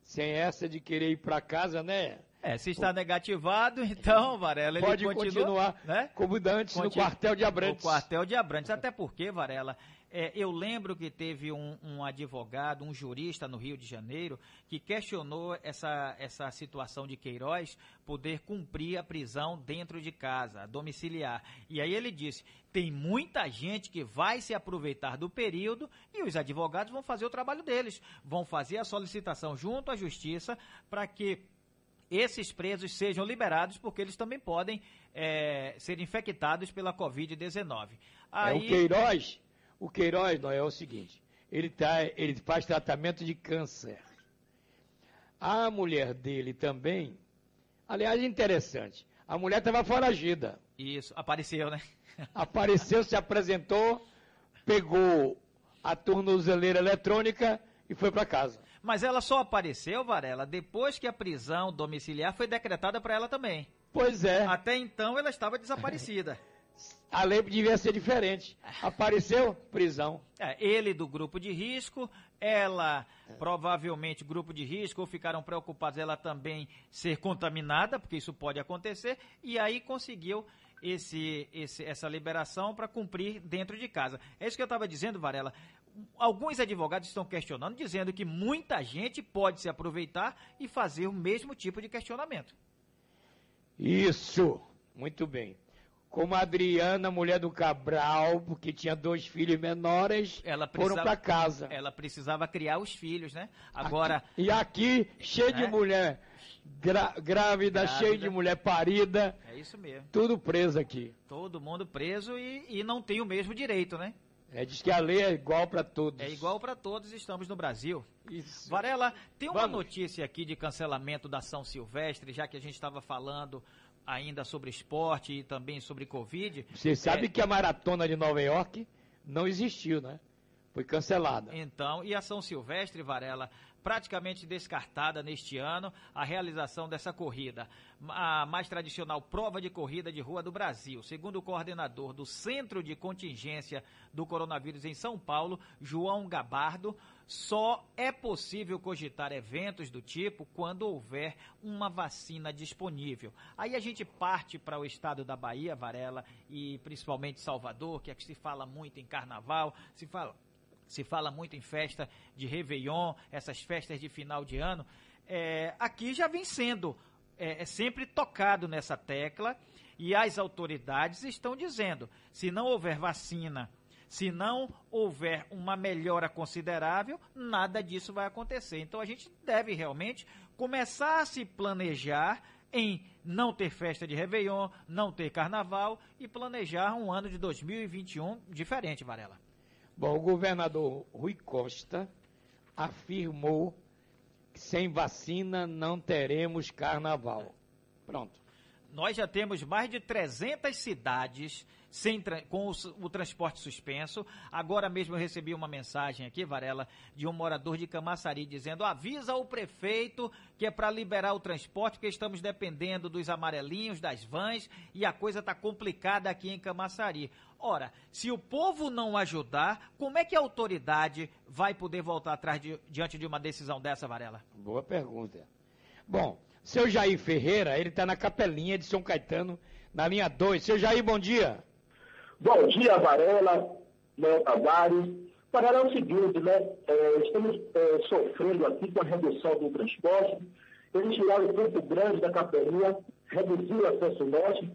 sem essa de querer ir para casa, né? É, se está negativado, então, Varela, ele Pode continua, continuar né? como antes no quartel de Abrantes. No quartel de Abrantes, até porque, Varela, é, eu lembro que teve um, um advogado, um jurista no Rio de Janeiro, que questionou essa, essa situação de Queiroz poder cumprir a prisão dentro de casa, domiciliar. E aí ele disse, tem muita gente que vai se aproveitar do período e os advogados vão fazer o trabalho deles, vão fazer a solicitação junto à justiça para que esses presos sejam liberados, porque eles também podem é, ser infectados pela Covid-19. É, o Queiroz, o Queiroz, não é o seguinte, ele, tá, ele faz tratamento de câncer. A mulher dele também, aliás, interessante, a mulher estava foragida. Isso, apareceu, né? Apareceu, se apresentou, pegou a tornozeleira eletrônica e foi para casa. Mas ela só apareceu, Varela, depois que a prisão domiciliar foi decretada para ela também. Pois é. Até então ela estava desaparecida. A lei devia ser diferente. Apareceu, prisão. É, ele do grupo de risco, ela provavelmente grupo de risco, ou ficaram preocupados ela também ser contaminada, porque isso pode acontecer, e aí conseguiu esse, esse- essa liberação para cumprir dentro de casa. É isso que eu estava dizendo, Varela. Alguns advogados estão questionando, dizendo que muita gente pode se aproveitar e fazer o mesmo tipo de questionamento. Isso, muito bem. Como a Adriana, mulher do Cabral, porque tinha dois filhos menores, foram para casa. Ela precisava criar os filhos, né? Agora, E aqui, cheio de É. mulher gra- grávida, Grávida. cheio de mulher parida, é isso mesmo. tudo preso aqui. Todo mundo preso e, e não tem o mesmo direito, né? É, diz que a lei é igual para todos. É igual para todos, estamos no Brasil. Isso. Varela, tem uma Vamos. notícia aqui de cancelamento da São Silvestre, já que a gente estava falando ainda sobre esporte e também sobre Covid. Você sabe é... que a maratona de Nova York não existiu, né? Foi cancelada. Então, e a São Silvestre, Varela, praticamente descartada neste ano a realização dessa corrida, a mais tradicional prova de corrida de rua do Brasil. Segundo o coordenador do Centro de Contingência do Coronavírus em São Paulo, João Gabardo, só é possível cogitar eventos do tipo quando houver uma vacina disponível. Aí a gente parte para o estado da Bahia, Varela, e principalmente Salvador, que é que se fala muito em carnaval, se fala se fala muito em festa de Réveillon, essas festas de final de ano. É, aqui já vem sendo é, é sempre tocado nessa tecla e as autoridades estão dizendo: se não houver vacina, se não houver uma melhora considerável, nada disso vai acontecer. Então a gente deve realmente começar a se planejar em não ter festa de Réveillon, não ter carnaval e planejar um ano de 2021 diferente, Varela. Bom, o governador Rui Costa afirmou que sem vacina não teremos carnaval. Pronto. Nós já temos mais de 300 cidades sem, com o, o, transporte suspenso. Agora mesmo eu recebi uma mensagem aqui, Varela, de um morador de Camaçari dizendo: avisa o prefeito que é para liberar o transporte, porque estamos dependendo dos amarelinhos, das vans e a coisa está complicada aqui em Camaçari. Ora, se o povo não ajudar, como é que a autoridade vai poder voltar atrás de, diante de uma decisão dessa, Varela? Boa pergunta. Bom, seu Jair Ferreira, ele está na capelinha de São Caetano, na linha 2. Seu Jair, bom dia. Bom dia, Varela, Léo Tavares. Varela é o seguinte, né? É, estamos é, sofrendo aqui com a redução do transporte. Eles tiraram o Campo Grande da capelinha, reduziu o acesso norte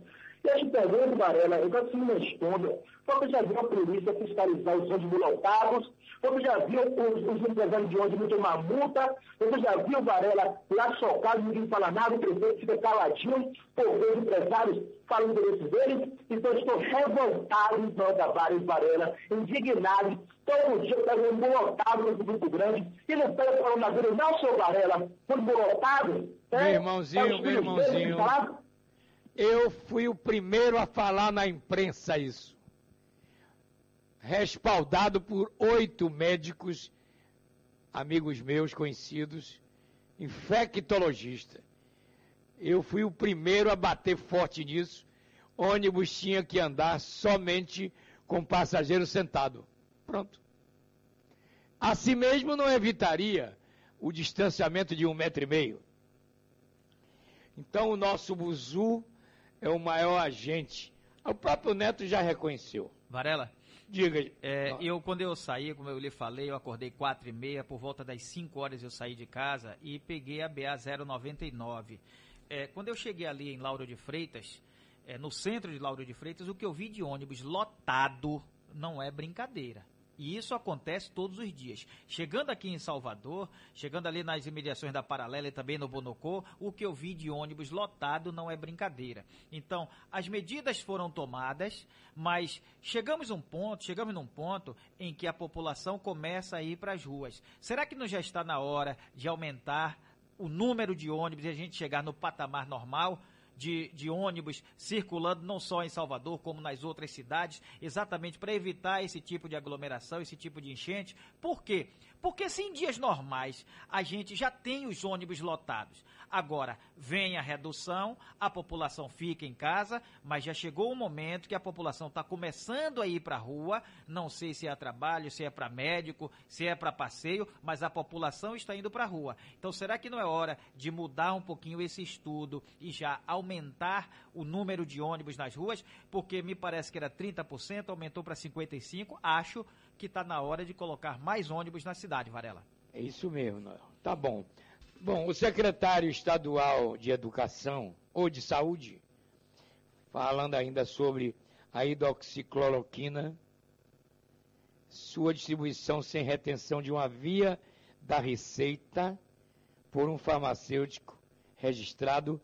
e a gente pergunta, Varela, eu quero que me responda. Você já viu a polícia fiscalizar os ônibus lotados? Você já viu os, os empresários de ônibus tomar multa? Você já viu, Varela, lá socado, ninguém fala nada, o prefeito fica caladinho, por ver os empresários falando interesses deles? Então estou revoltado em Santa Várias, Varela, indignado. Todo dia pego um ônibus lotado no grupo grande e não pego coronavírus, não, seu Varela, ônibus lotado. Meu né? irmãozinho, é meu irmãozinho. Eu fui o primeiro a falar na imprensa isso. Respaldado por oito médicos, amigos meus conhecidos, infectologistas. Eu fui o primeiro a bater forte nisso. Ônibus tinha que andar somente com passageiro sentado. Pronto. Assim mesmo não evitaria o distanciamento de um metro e meio. Então o nosso buzu é o maior agente. O próprio Neto já reconheceu. Varela? Diga. É, eu, quando eu saí, como eu lhe falei, eu acordei quatro e meia, por volta das 5 horas eu saí de casa e peguei a BA 099. É, quando eu cheguei ali em Lauro de Freitas, é, no centro de Lauro de Freitas, o que eu vi de ônibus lotado não é brincadeira. E isso acontece todos os dias. Chegando aqui em Salvador, chegando ali nas imediações da Paralela e também no Bonocô, o que eu vi de ônibus lotado não é brincadeira. Então, as medidas foram tomadas, mas chegamos um ponto, chegamos num ponto em que a população começa a ir para as ruas. Será que não já está na hora de aumentar o número de ônibus e a gente chegar no patamar normal? De, de ônibus circulando não só em Salvador, como nas outras cidades, exatamente para evitar esse tipo de aglomeração, esse tipo de enchente. Por quê? Porque se em dias normais a gente já tem os ônibus lotados, agora vem a redução, a população fica em casa, mas já chegou o momento que a população está começando a ir para a rua, não sei se é trabalho, se é para médico, se é para passeio, mas a população está indo para a rua. Então será que não é hora de mudar um pouquinho esse estudo e já aumentar o número de ônibus nas ruas? Porque me parece que era 30%, aumentou para 55%, acho que está na hora de colocar mais ônibus na cidade, Varela. É isso mesmo, tá bom. Bom, o secretário estadual de Educação ou de Saúde, falando ainda sobre a hidroxicloroquina, sua distribuição sem retenção de uma via da receita por um farmacêutico registrado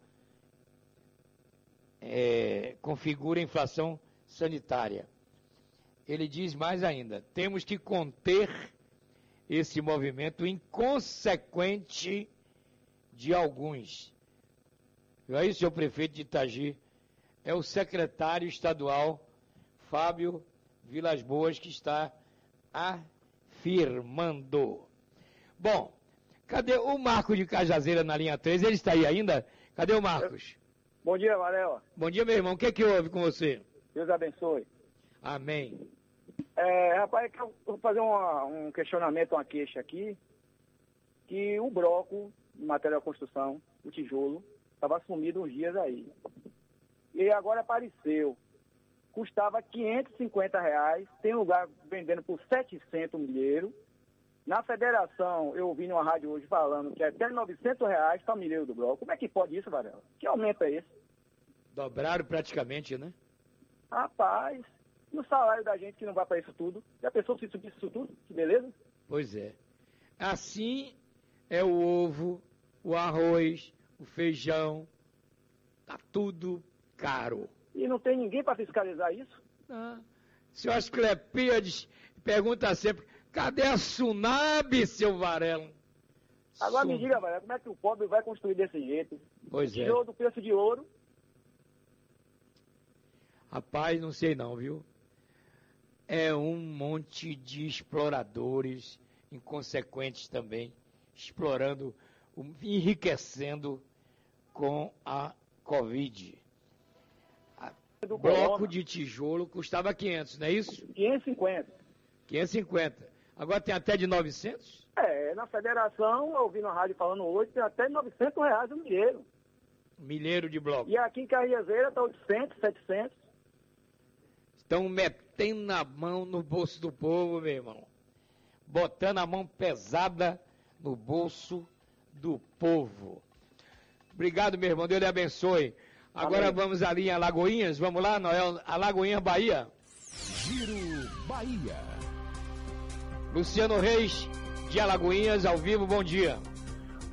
é, configura inflação sanitária. Ele diz mais ainda: temos que conter esse movimento inconsequente de alguns. Não é isso, senhor prefeito de Itagi? É o secretário estadual Fábio Vilas Boas que está afirmando. Bom, cadê o Marco de Cajazeira na linha 3? Ele está aí ainda? Cadê o Marcos? Bom dia, Varela. Bom dia, meu irmão. O que, é que houve com você? Deus abençoe. Amém. É, rapaz, eu vou fazer uma, um questionamento, uma queixa aqui, que o bloco, material de construção, o tijolo, estava sumido uns dias aí. E agora apareceu. Custava 550 reais, tem lugar vendendo por 700 milheiro. Na federação, eu ouvi numa rádio hoje falando que é até 900 reais para milheiro do bloco. Como é que pode isso, Varela? Que aumento é esse? Dobraram praticamente, né? Rapaz, no salário da gente que não vai para isso tudo. Já pensou se subisse isso tudo? Que beleza? Pois é. Assim é o ovo, o arroz, o feijão. Tá tudo caro. E não tem ninguém para fiscalizar isso? Ah. Senhor Asclepíades pergunta sempre, cadê a Sunab, seu Varela? Agora me diga, Varela, como é que o pobre vai construir desse jeito? Pois é. Tirou do preço de ouro. Rapaz, não sei não, viu? É um monte de exploradores, inconsequentes também, explorando, enriquecendo com a Covid. Do Bloco corona. de tijolo custava 500, não é isso? 550. 550. Agora tem até de 900? É, na federação, eu ouvi na rádio falando hoje, tem até 900 reais o milheiro. Milheiro de bloco. E aqui em Carriazeira está 800, 700. Estão metendo a mão no bolso do povo, meu irmão. Botando a mão pesada no bolso do povo. Obrigado, meu irmão. Deus lhe abençoe. Agora Amém. vamos ali em Alagoinhas. Vamos lá, Noel. Alagoinhas, Bahia. Giro Bahia. Luciano Reis, de Alagoinhas, ao vivo. Bom dia.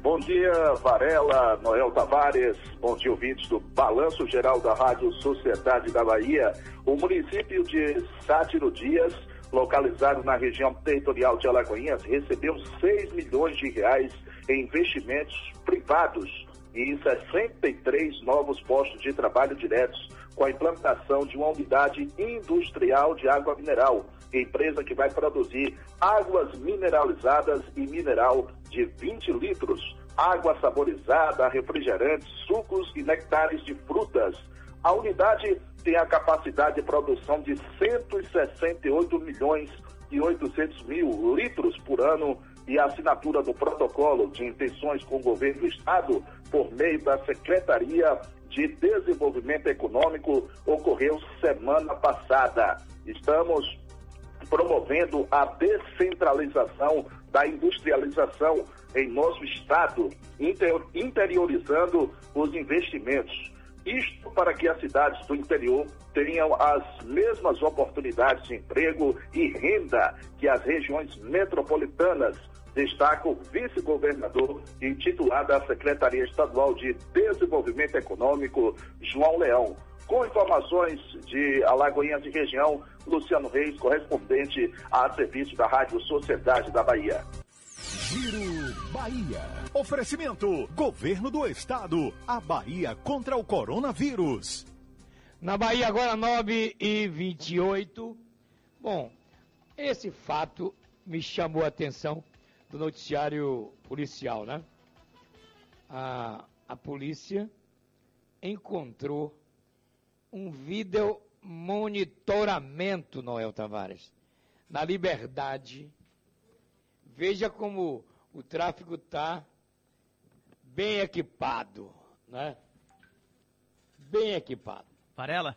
Bom dia, Varela, Noel Tavares, bom dia, ouvintes do Balanço Geral da Rádio Sociedade da Bahia. O município de Sátiro Dias, localizado na região territorial de Alagoinhas, recebeu 6 milhões de reais em investimentos privados e 63 novos postos de trabalho diretos com a implantação de uma unidade industrial de água mineral, empresa que vai produzir águas mineralizadas e mineral de 20 litros, água saborizada, refrigerantes, sucos e nectares de frutas. A unidade tem a capacidade de produção de 168 milhões e 800 mil litros por ano e a assinatura do protocolo de intenções com o governo do estado por meio da Secretaria de Desenvolvimento Econômico ocorreu semana passada. Estamos promovendo a descentralização da industrialização em nosso estado, inter- interiorizando os investimentos. Isto para que as cidades do interior tenham as mesmas oportunidades de emprego e renda que as regiões metropolitanas, destaca o vice-governador e titular da Secretaria Estadual de Desenvolvimento Econômico, João Leão. Com informações de Alagoinhas e região, Luciano Reis, correspondente a serviço da Rádio Sociedade da Bahia. Giro Bahia. Oferecimento: Governo do Estado. A Bahia contra o coronavírus. Na Bahia, agora 9 e 28. Bom, esse fato me chamou a atenção do noticiário policial, né? A, a polícia encontrou um vídeo monitoramento, Noel Tavares, na Liberdade. Veja como o tráfego está bem equipado, né? Bem equipado. Varela?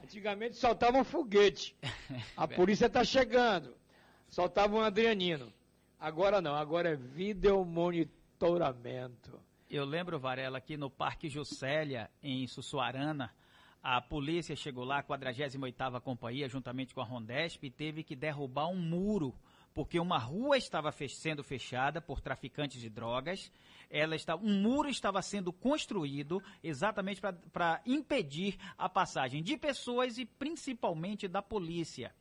Antigamente soltava um foguete. A polícia está chegando. Soltava um Adrianino. Agora não, agora é vídeo monitoramento. Eu lembro, Varela, que no Parque Juscelia, em Sussuarana, a polícia chegou lá, a 48ª Companhia, juntamente com a Rondesp, e teve que derrubar um muro, porque uma rua estava fech- sendo fechada por traficantes de drogas, ela está, um muro estava sendo construído exatamente para impedir a passagem de pessoas e principalmente da polícia.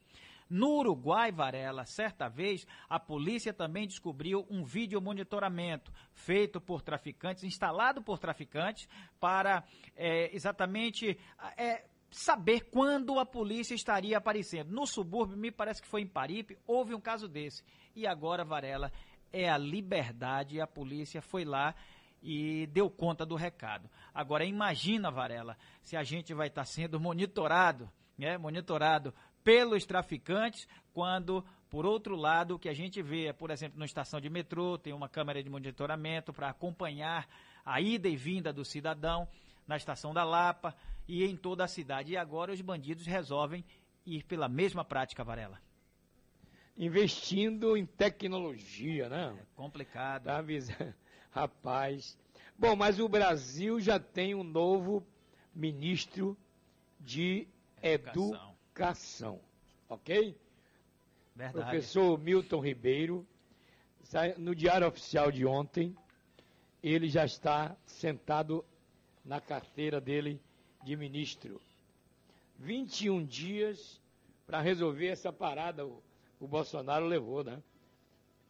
No Uruguai, Varela, certa vez, a polícia também descobriu um vídeo monitoramento feito por traficantes, instalado por traficantes, para é, exatamente é, saber quando a polícia estaria aparecendo. No subúrbio, me parece que foi em Paripe, houve um caso desse. E agora, Varela, é a liberdade e a polícia foi lá e deu conta do recado. Agora imagina, Varela, se a gente vai estar sendo monitorado, né, monitorado pelos traficantes, quando, por outro lado, o que a gente vê, por exemplo, na estação de metrô, tem uma câmera de monitoramento para acompanhar a ida e vinda do cidadão, na estação da Lapa e em toda a cidade. E agora os bandidos resolvem ir pela mesma prática, Varela investindo em tecnologia, né? É complicado. Tá Rapaz. Bom, mas o Brasil já tem um novo ministro de educação, educação ok? Verdade. Professor Milton Ribeiro, no Diário Oficial de ontem, ele já está sentado na carteira dele de ministro. 21 dias para resolver essa parada, o Bolsonaro levou, né?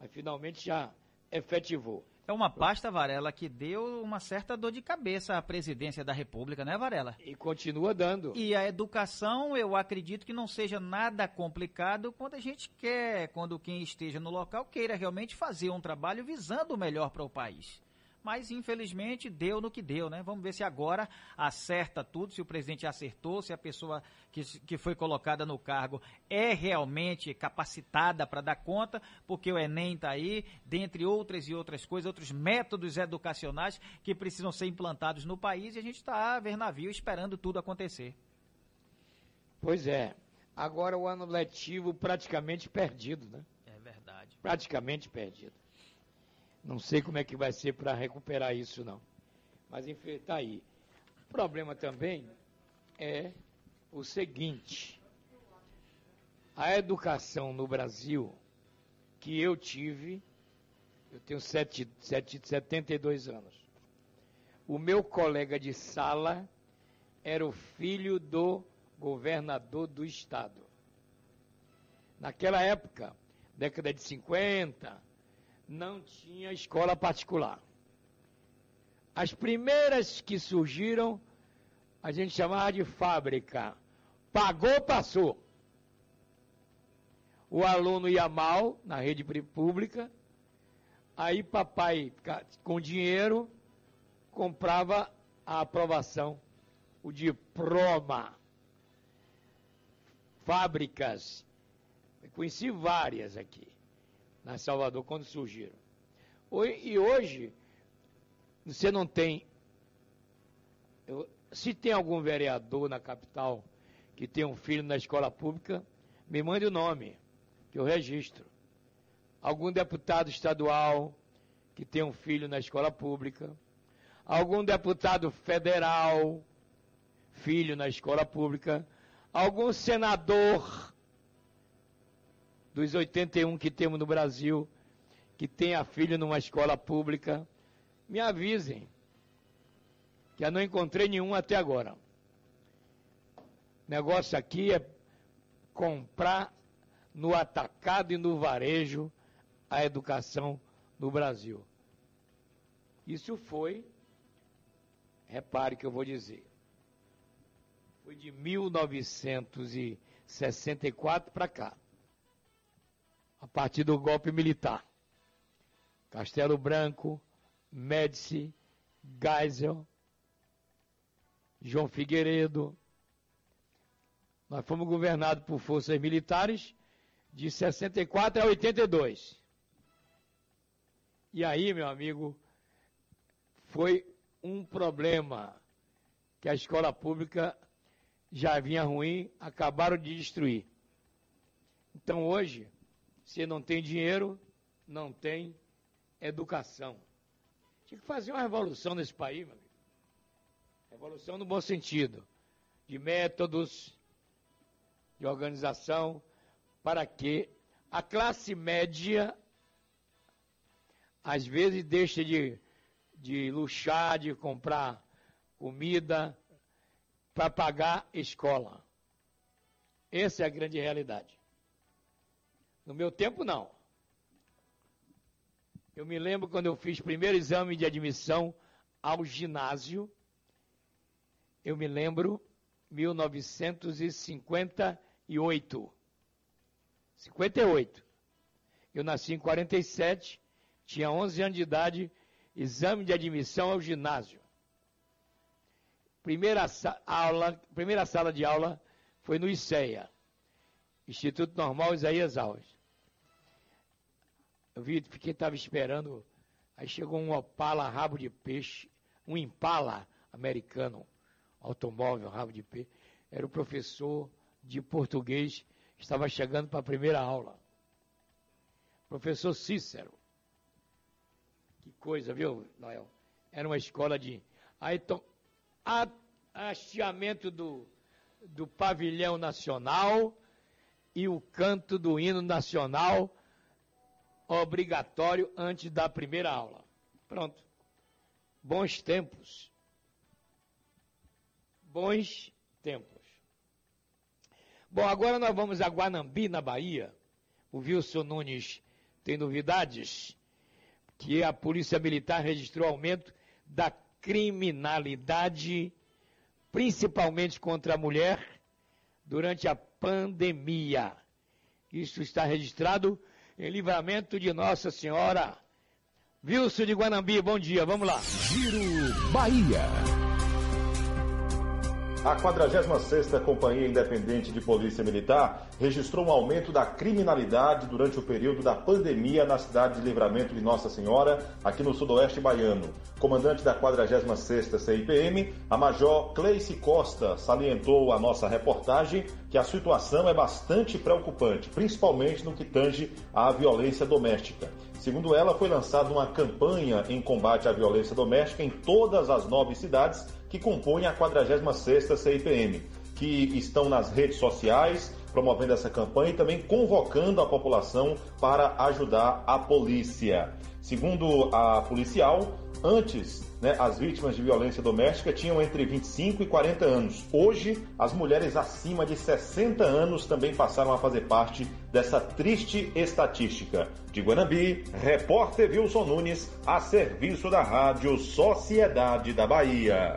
Mas finalmente já efetivou. É uma pasta, Varela, que deu uma certa dor de cabeça à presidência da República, né, Varela? E continua dando. E a educação, eu acredito que não seja nada complicado quando a gente quer, quando quem esteja no local queira realmente fazer um trabalho visando o melhor para o país mas infelizmente deu no que deu, né? Vamos ver se agora acerta tudo, se o presidente acertou, se a pessoa que, que foi colocada no cargo é realmente capacitada para dar conta, porque o Enem está aí, dentre outras e outras coisas, outros métodos educacionais que precisam ser implantados no país e a gente está a ver navio esperando tudo acontecer. Pois é. Agora o ano letivo praticamente perdido, né? É verdade. Praticamente perdido. Não sei como é que vai ser para recuperar isso, não. Mas, enfim, está aí. O problema também é o seguinte: a educação no Brasil que eu tive, eu tenho sete, sete, 72 anos. O meu colega de sala era o filho do governador do estado. Naquela época, década de 50, não tinha escola particular. As primeiras que surgiram, a gente chamava de fábrica. Pagou, passou. O aluno ia mal na rede pública, aí papai, com dinheiro, comprava a aprovação, o diploma. Fábricas, conheci várias aqui na Salvador quando surgiram. E hoje, você não tem. Eu, se tem algum vereador na capital que tem um filho na escola pública, me mande o nome, que eu registro. Algum deputado estadual que tem um filho na escola pública. Algum deputado federal, filho na escola pública. Algum senador dos 81 que temos no Brasil, que tenha filho numa escola pública, me avisem, que eu não encontrei nenhum até agora. O negócio aqui é comprar no atacado e no varejo a educação no Brasil. Isso foi, repare que eu vou dizer, foi de 1964 para cá a partir do golpe militar. Castelo Branco, Médici, Geisel, João Figueiredo. Nós fomos governados por forças militares de 64 a 82. E aí, meu amigo, foi um problema que a escola pública já vinha ruim, acabaram de destruir. Então hoje, se não tem dinheiro, não tem educação. Tinha que fazer uma revolução nesse país, meu amigo. Revolução no bom sentido. De métodos, de organização, para que a classe média, às vezes, deixe de, de luxar, de comprar comida, para pagar escola. Essa é a grande realidade. No meu tempo, não. Eu me lembro quando eu fiz primeiro exame de admissão ao ginásio. Eu me lembro 1958. 58. Eu nasci em 47, tinha 11 anos de idade, exame de admissão ao ginásio. Primeira, aula, primeira sala de aula foi no ICEA, Instituto Normal Isaías Alves. Eu vi, fiquei, estava esperando, aí chegou um Opala rabo de peixe, um Impala americano, automóvel rabo de peixe. Era o professor de português, estava chegando para a primeira aula. Professor Cícero. Que coisa, viu, Noel? Era uma escola de. Aí, to... hasteamento do, do pavilhão nacional e o canto do hino nacional obrigatório antes da primeira aula. Pronto. Bons tempos. Bons tempos. Bom, agora nós vamos a Guanambi, na Bahia. O Wilson Nunes tem novidades que a Polícia Militar registrou aumento da criminalidade, principalmente contra a mulher, durante a pandemia. Isso está registrado em livramento de Nossa Senhora. Wilson de Guanambi, bom dia, vamos lá. Giro Bahia. A 46ª Companhia Independente de Polícia Militar registrou um aumento da criminalidade durante o período da pandemia na cidade de Livramento de Nossa Senhora, aqui no sudoeste baiano. Comandante da 46ª CIPM, a Major Cleice Costa, salientou a nossa reportagem que a situação é bastante preocupante, principalmente no que tange à violência doméstica. Segundo ela, foi lançada uma campanha em combate à violência doméstica em todas as nove cidades que compõem a 46ª CIPM, que estão nas redes sociais promovendo essa campanha e também convocando a população para ajudar a polícia. Segundo a policial, antes né, as vítimas de violência doméstica tinham entre 25 e 40 anos. Hoje, as mulheres acima de 60 anos também passaram a fazer parte dessa triste estatística. De Guanambi, repórter Wilson Nunes, a serviço da Rádio Sociedade da Bahia.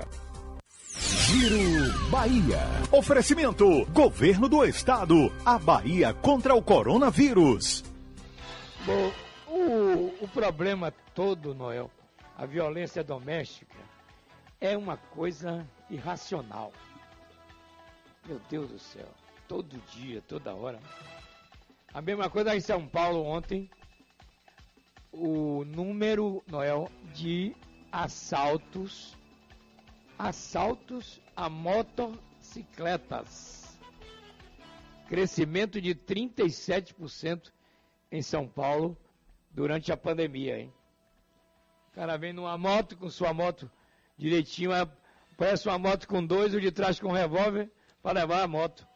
Giro Bahia. Oferecimento: Governo do Estado. A Bahia contra o coronavírus. Bom, o, o problema todo, Noel, a violência doméstica, é uma coisa irracional. Meu Deus do céu. Todo dia, toda hora. A mesma coisa em São Paulo ontem. O número, Noel, de assaltos assaltos a motocicletas. Crescimento de 37% em São Paulo durante a pandemia, hein? O cara vem numa moto com sua moto direitinho, parece uma moto com dois, o de trás com um revólver para levar a moto.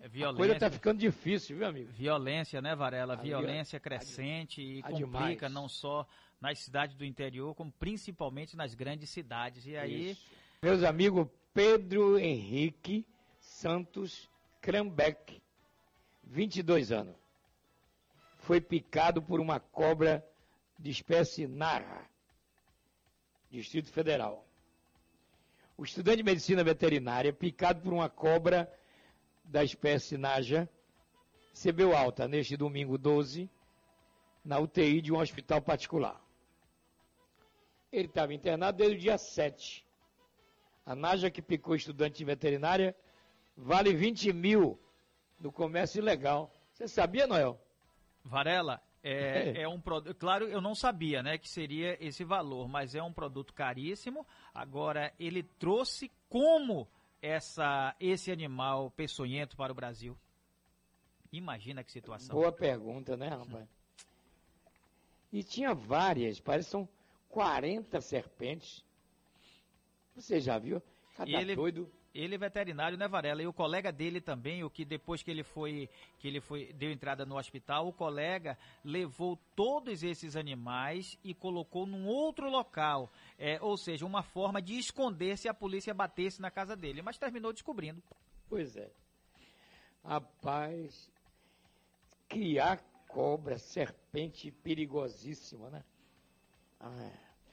É violência. A coisa está ficando difícil, viu, amigo? Violência, né, Varela? Violência crescente e complica demais. não só nas cidades do interior, como principalmente nas grandes cidades. E aí. Isso. Meus amigos, Pedro Henrique Santos Krambeck, 22 anos, foi picado por uma cobra de espécie Narra, Distrito Federal. O estudante de medicina veterinária, picado por uma cobra da espécie Naja, recebeu alta neste domingo 12 na UTI de um hospital particular. Ele estava internado desde o dia 7. A Naja que picou estudante de veterinária vale 20 mil no comércio ilegal. Você sabia, Noel? Varela, é, é, um produto. Claro, eu não sabia, né, que seria esse valor, mas é um produto caríssimo. Agora, ele trouxe como essa, esse animal peçonhento para o Brasil? Imagina que situação. Boa pergunta, né, rapaz? E tinha várias, parece que são 40 serpentes. Você já viu? Cada ele, doido. Ele é veterinário, né, Varela? E o colega dele também, o que depois que ele foi, que ele foi, deu entrada no hospital, o colega levou todos esses animais e colocou num outro local. É, ou seja, uma forma de esconder se a polícia batesse na casa dele. Mas terminou descobrindo. Pois é. Rapaz, criar cobra, serpente perigosíssima, né? Ah, é.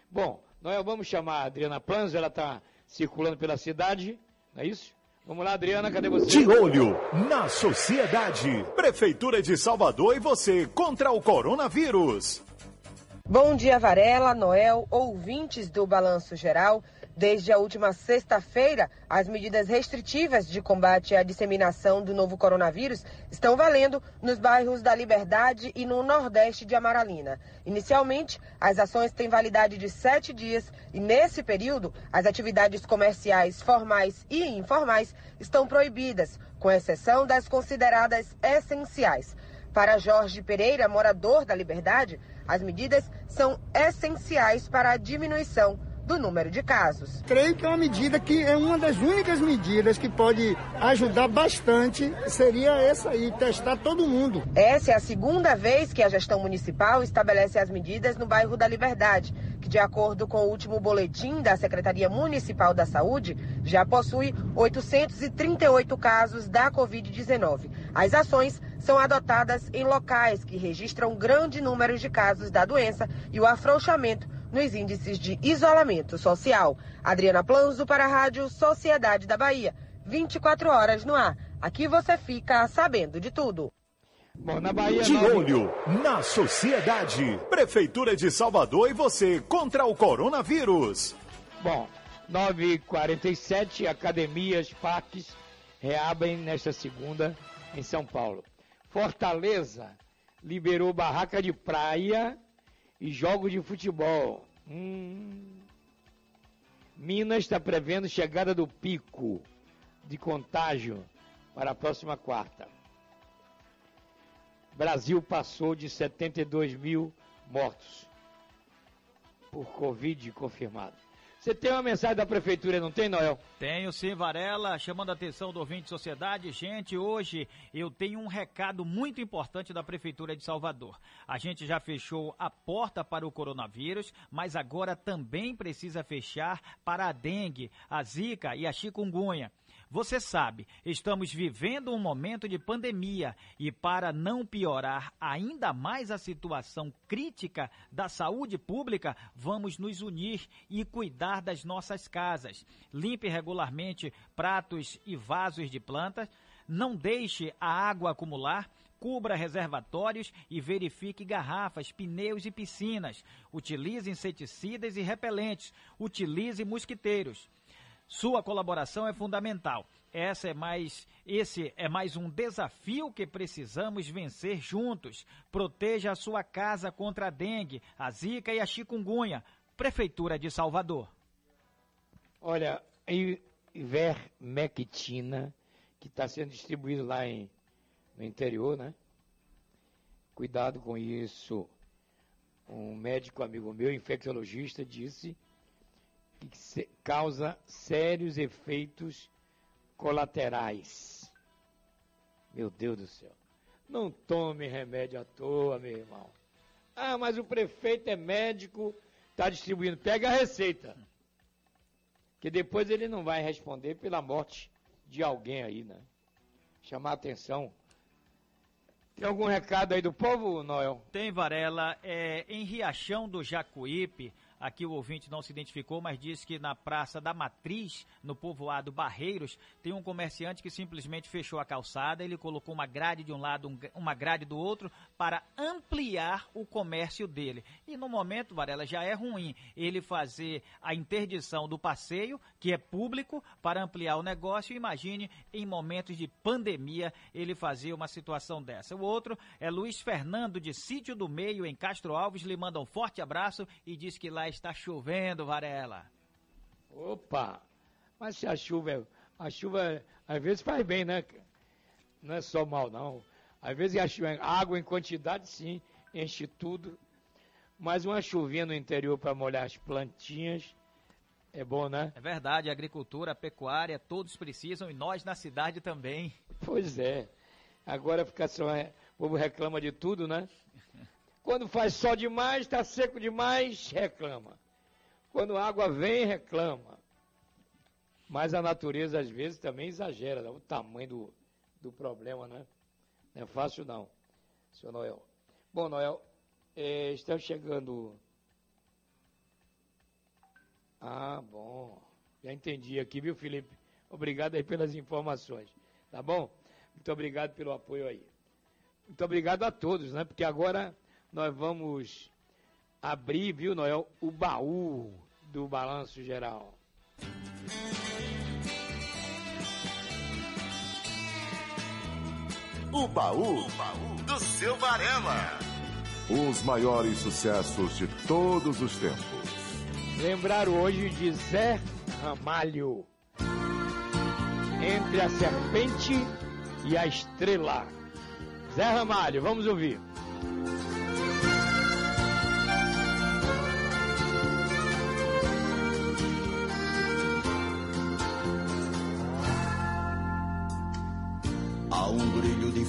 Bom, nós vamos chamar a Adriana Planzo, ela está circulando pela cidade, não é isso? Vamos lá, Adriana, cadê você? De olho na sociedade. Prefeitura de Salvador e você contra o coronavírus. Bom dia, Varela, Noel, ouvintes do Balanço Geral. Desde a última sexta-feira, as medidas restritivas de combate à disseminação do novo coronavírus estão valendo nos bairros da Liberdade e no Nordeste de Amaralina. Inicialmente, as ações têm validade de sete dias e, nesse período, as atividades comerciais formais e informais estão proibidas, com exceção das consideradas essenciais. Para Jorge Pereira, morador da Liberdade, as medidas são essenciais para a diminuição do número de casos. Creio que é uma medida que é uma das únicas medidas que pode ajudar bastante, seria essa aí, testar todo mundo. Essa é a segunda vez que a gestão municipal estabelece as medidas no bairro da Liberdade, que de acordo com o último boletim da Secretaria Municipal da Saúde, já possui 838 casos da Covid-19. As ações são adotadas em locais que registram grande número de casos da doença e o afrouxamento nos índices de isolamento social. Adriana Planzo para a Rádio Sociedade da Bahia. 24 horas no ar. Aqui você fica sabendo de tudo. Bom, na Bahia, de olho na sociedade. Prefeitura de Salvador e você contra o coronavírus. Bom, 9h47, academias, parques reabrem nesta segunda em São Paulo. Fortaleza liberou barraca de praia e jogos de futebol. Hum. Minas está prevendo chegada do pico de contágio para a próxima quarta. Brasil passou de 72 mil mortos por Covid confirmado. Você tem uma mensagem da prefeitura, não tem, Noel? Tenho sim, Varela, chamando a atenção do ouvinte de sociedade. Gente, hoje eu tenho um recado muito importante da prefeitura de Salvador. A gente já fechou a porta para o coronavírus, mas agora também precisa fechar para a dengue, a zika e a chikungunya. Você sabe, estamos vivendo um momento de pandemia e, para não piorar ainda mais a situação crítica da saúde pública, vamos nos unir e cuidar das nossas casas. Limpe regularmente pratos e vasos de plantas. Não deixe a água acumular. Cubra reservatórios e verifique garrafas, pneus e piscinas. Utilize inseticidas e repelentes. Utilize mosquiteiros. Sua colaboração é fundamental. Essa é mais, esse é mais um desafio que precisamos vencer juntos. Proteja a sua casa contra a dengue, a zika e a chikungunya. Prefeitura de Salvador. Olha, ivermectina, que está sendo distribuído lá em, no interior, né? Cuidado com isso. Um médico amigo meu, infecciologista, disse que causa sérios efeitos colaterais. Meu Deus do céu. Não tome remédio à toa, meu irmão. Ah, mas o prefeito é médico, está distribuindo. Pega a receita. Que depois ele não vai responder pela morte de alguém aí, né? Chamar atenção. Tem algum recado aí do povo, Noel? Tem, Varela. É, em Riachão do Jacuípe, Aqui o ouvinte não se identificou, mas disse que na Praça da Matriz, no povoado Barreiros, tem um comerciante que simplesmente fechou a calçada, ele colocou uma grade de um lado, uma grade do outro, para ampliar o comércio dele. E no momento, Varela, já é ruim ele fazer a interdição do passeio, que é público, para ampliar o negócio. Imagine em momentos de pandemia ele fazer uma situação dessa. O outro é Luiz Fernando, de Sítio do Meio, em Castro Alves, lhe manda um forte abraço e diz que lá está chovendo, Varela. Opa! Mas se a chuva, a chuva às vezes faz bem, né? Não é só mal, não. Às vezes a chuva, água em quantidade, sim, enche tudo. Mas uma chuvinha no interior para molhar as plantinhas é bom, né? É verdade, a agricultura, a pecuária, todos precisam e nós na cidade também. Pois é. Agora fica só, é, o povo reclama de tudo, né? Quando faz sol demais, está seco demais, reclama. Quando a água vem, reclama. Mas a natureza, às vezes, também exagera o tamanho do, do problema, né? Não é fácil, não. seu Noel. Bom, Noel, é, estamos chegando. Ah, bom. Já entendi aqui, viu, Felipe? Obrigado aí pelas informações. Tá bom? Muito obrigado pelo apoio aí. Muito obrigado a todos, né? Porque agora nós vamos abrir, viu, Noel, o baú do balanço geral. O baú, do seu Varela. Os maiores sucessos de todos os tempos. Lembrar hoje de Zé Ramalho. Entre a serpente e a estrela. Zé Ramalho, vamos ouvir.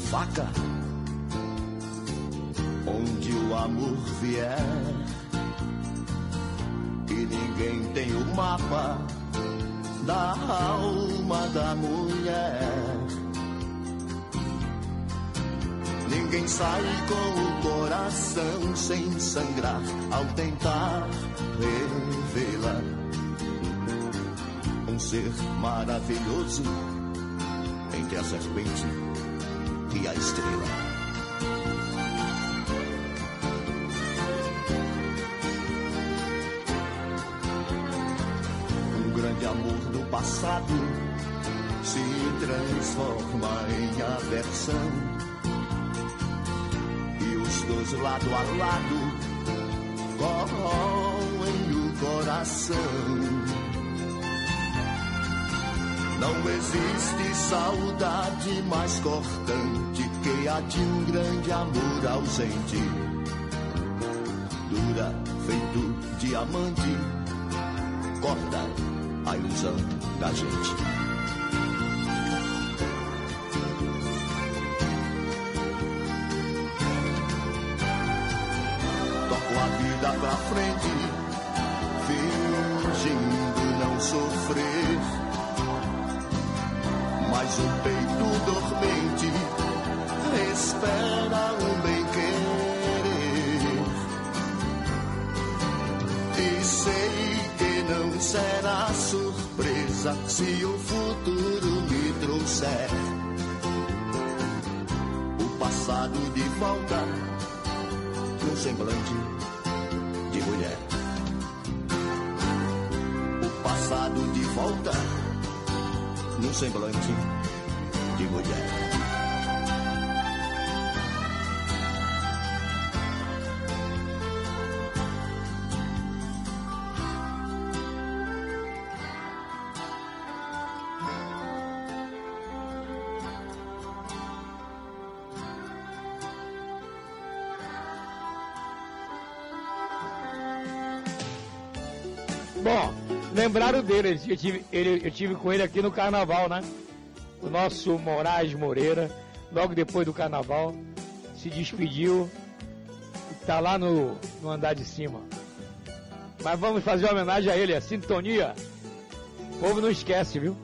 Faca onde o amor vier e ninguém tem o mapa da alma da mulher. Ninguém sai com o coração sem sangrar ao tentar revê-la. Um ser maravilhoso entre a serpente e a estrela. Um grande amor do passado se transforma em aversão. E os dois lado a lado corroem o coração. Não existe saudade mais cortante que a de um grande amor ausente. Dura feito diamante, corta a ilusão da gente. Se o futuro me trouxer o passado de volta no semblante de mulher. O passado de volta num semblante de mulher. Lembraram dele, eu tive, ele, eu tive com ele aqui no carnaval, né? O nosso Moraes Moreira, logo depois do carnaval, se despediu. Tá lá no, no andar de cima. Mas vamos fazer uma homenagem a ele, a sintonia. O povo não esquece, viu?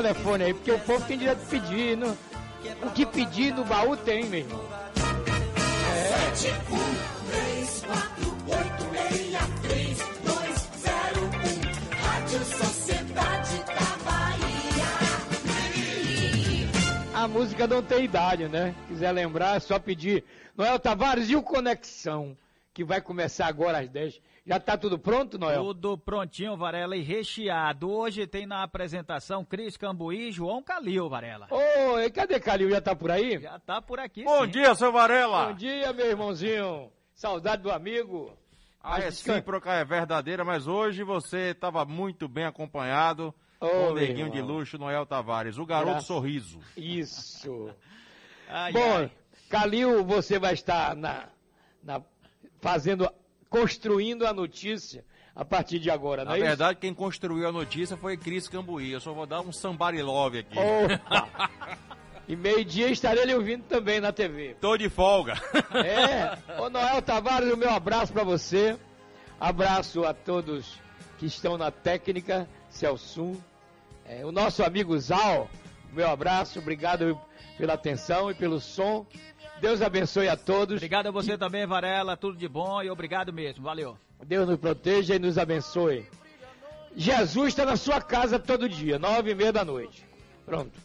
Telefone aí, porque o povo tem direito de pedir. Não? O que pedir no baú tem, meu irmão. É. 7, 1, 3, 4, 8, 6, 3, 2, 0, 1. Rádio Sociedade da Bahia. A música não tem idade, né? Quiser lembrar, é só pedir. Noel Tavares e o Conexão, que vai começar agora às 10. Já tá tudo pronto, Noel? Tudo prontinho, Varela, e recheado. Hoje tem na apresentação Cris Cambuí e João Calil, Varela. Oi, cadê Calil? Já tá por aí? Já tá por aqui, Bom sim. dia, seu Varela. Bom dia, meu irmãozinho. Saudade do amigo. A Mas recíproca é verdadeira, mas hoje você estava muito bem acompanhado Ô, com o neguinho de luxo, Noel Tavares, o garoto Graças- sorriso. Isso. Ai, Bom, ai. Calil, você vai estar na, na- fazendo, construindo a notícia a partir de agora, não Na é verdade, quem construiu a notícia foi Cris Cambuí. Eu só vou dar um somebody love aqui. Opa. E meio-dia estarei lhe ouvindo também na TV. Tô de folga. É, ô Noel Tavares, o meu abraço para você. Abraço a todos que estão na técnica, Celso. É, o nosso amigo Zal, meu abraço, obrigado pela atenção e pelo som. Deus abençoe a todos. Obrigado a você também, Varela. Tudo de bom e obrigado mesmo. Valeu. Deus nos proteja e nos abençoe. Jesus está na sua casa todo dia, nove e meia da noite. Pronto.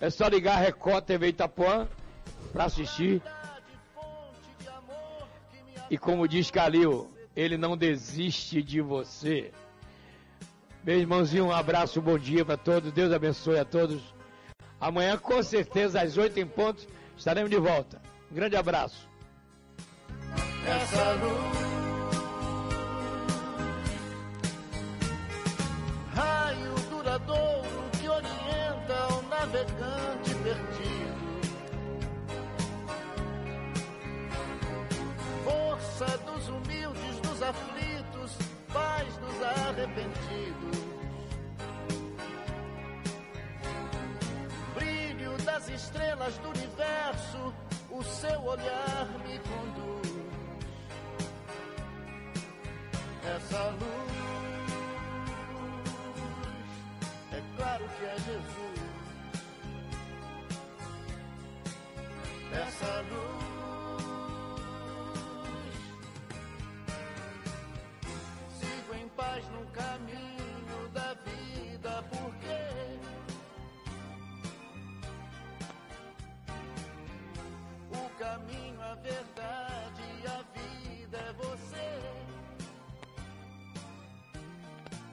É só ligar a Record TV Itapuã para assistir. E como diz Calil, ele não desiste de você. Meu irmãozinho, um abraço, um bom dia para todos. Deus abençoe a todos. Amanhã, com certeza, às oito em ponto, estaremos de volta. Um grande abraço. essa luz. Raio duradouro que orienta o navegante perdido. Força dos humildes, dos aflitos, paz dos arrependidos. Das estrelas do universo, o seu olhar me conduz. Essa luz, é claro que é Jesus. Essa luz, sigo em paz no caminho da verdade a vida é você.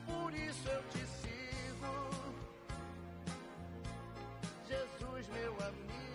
Por isso eu te sigo, Jesus, meu amigo.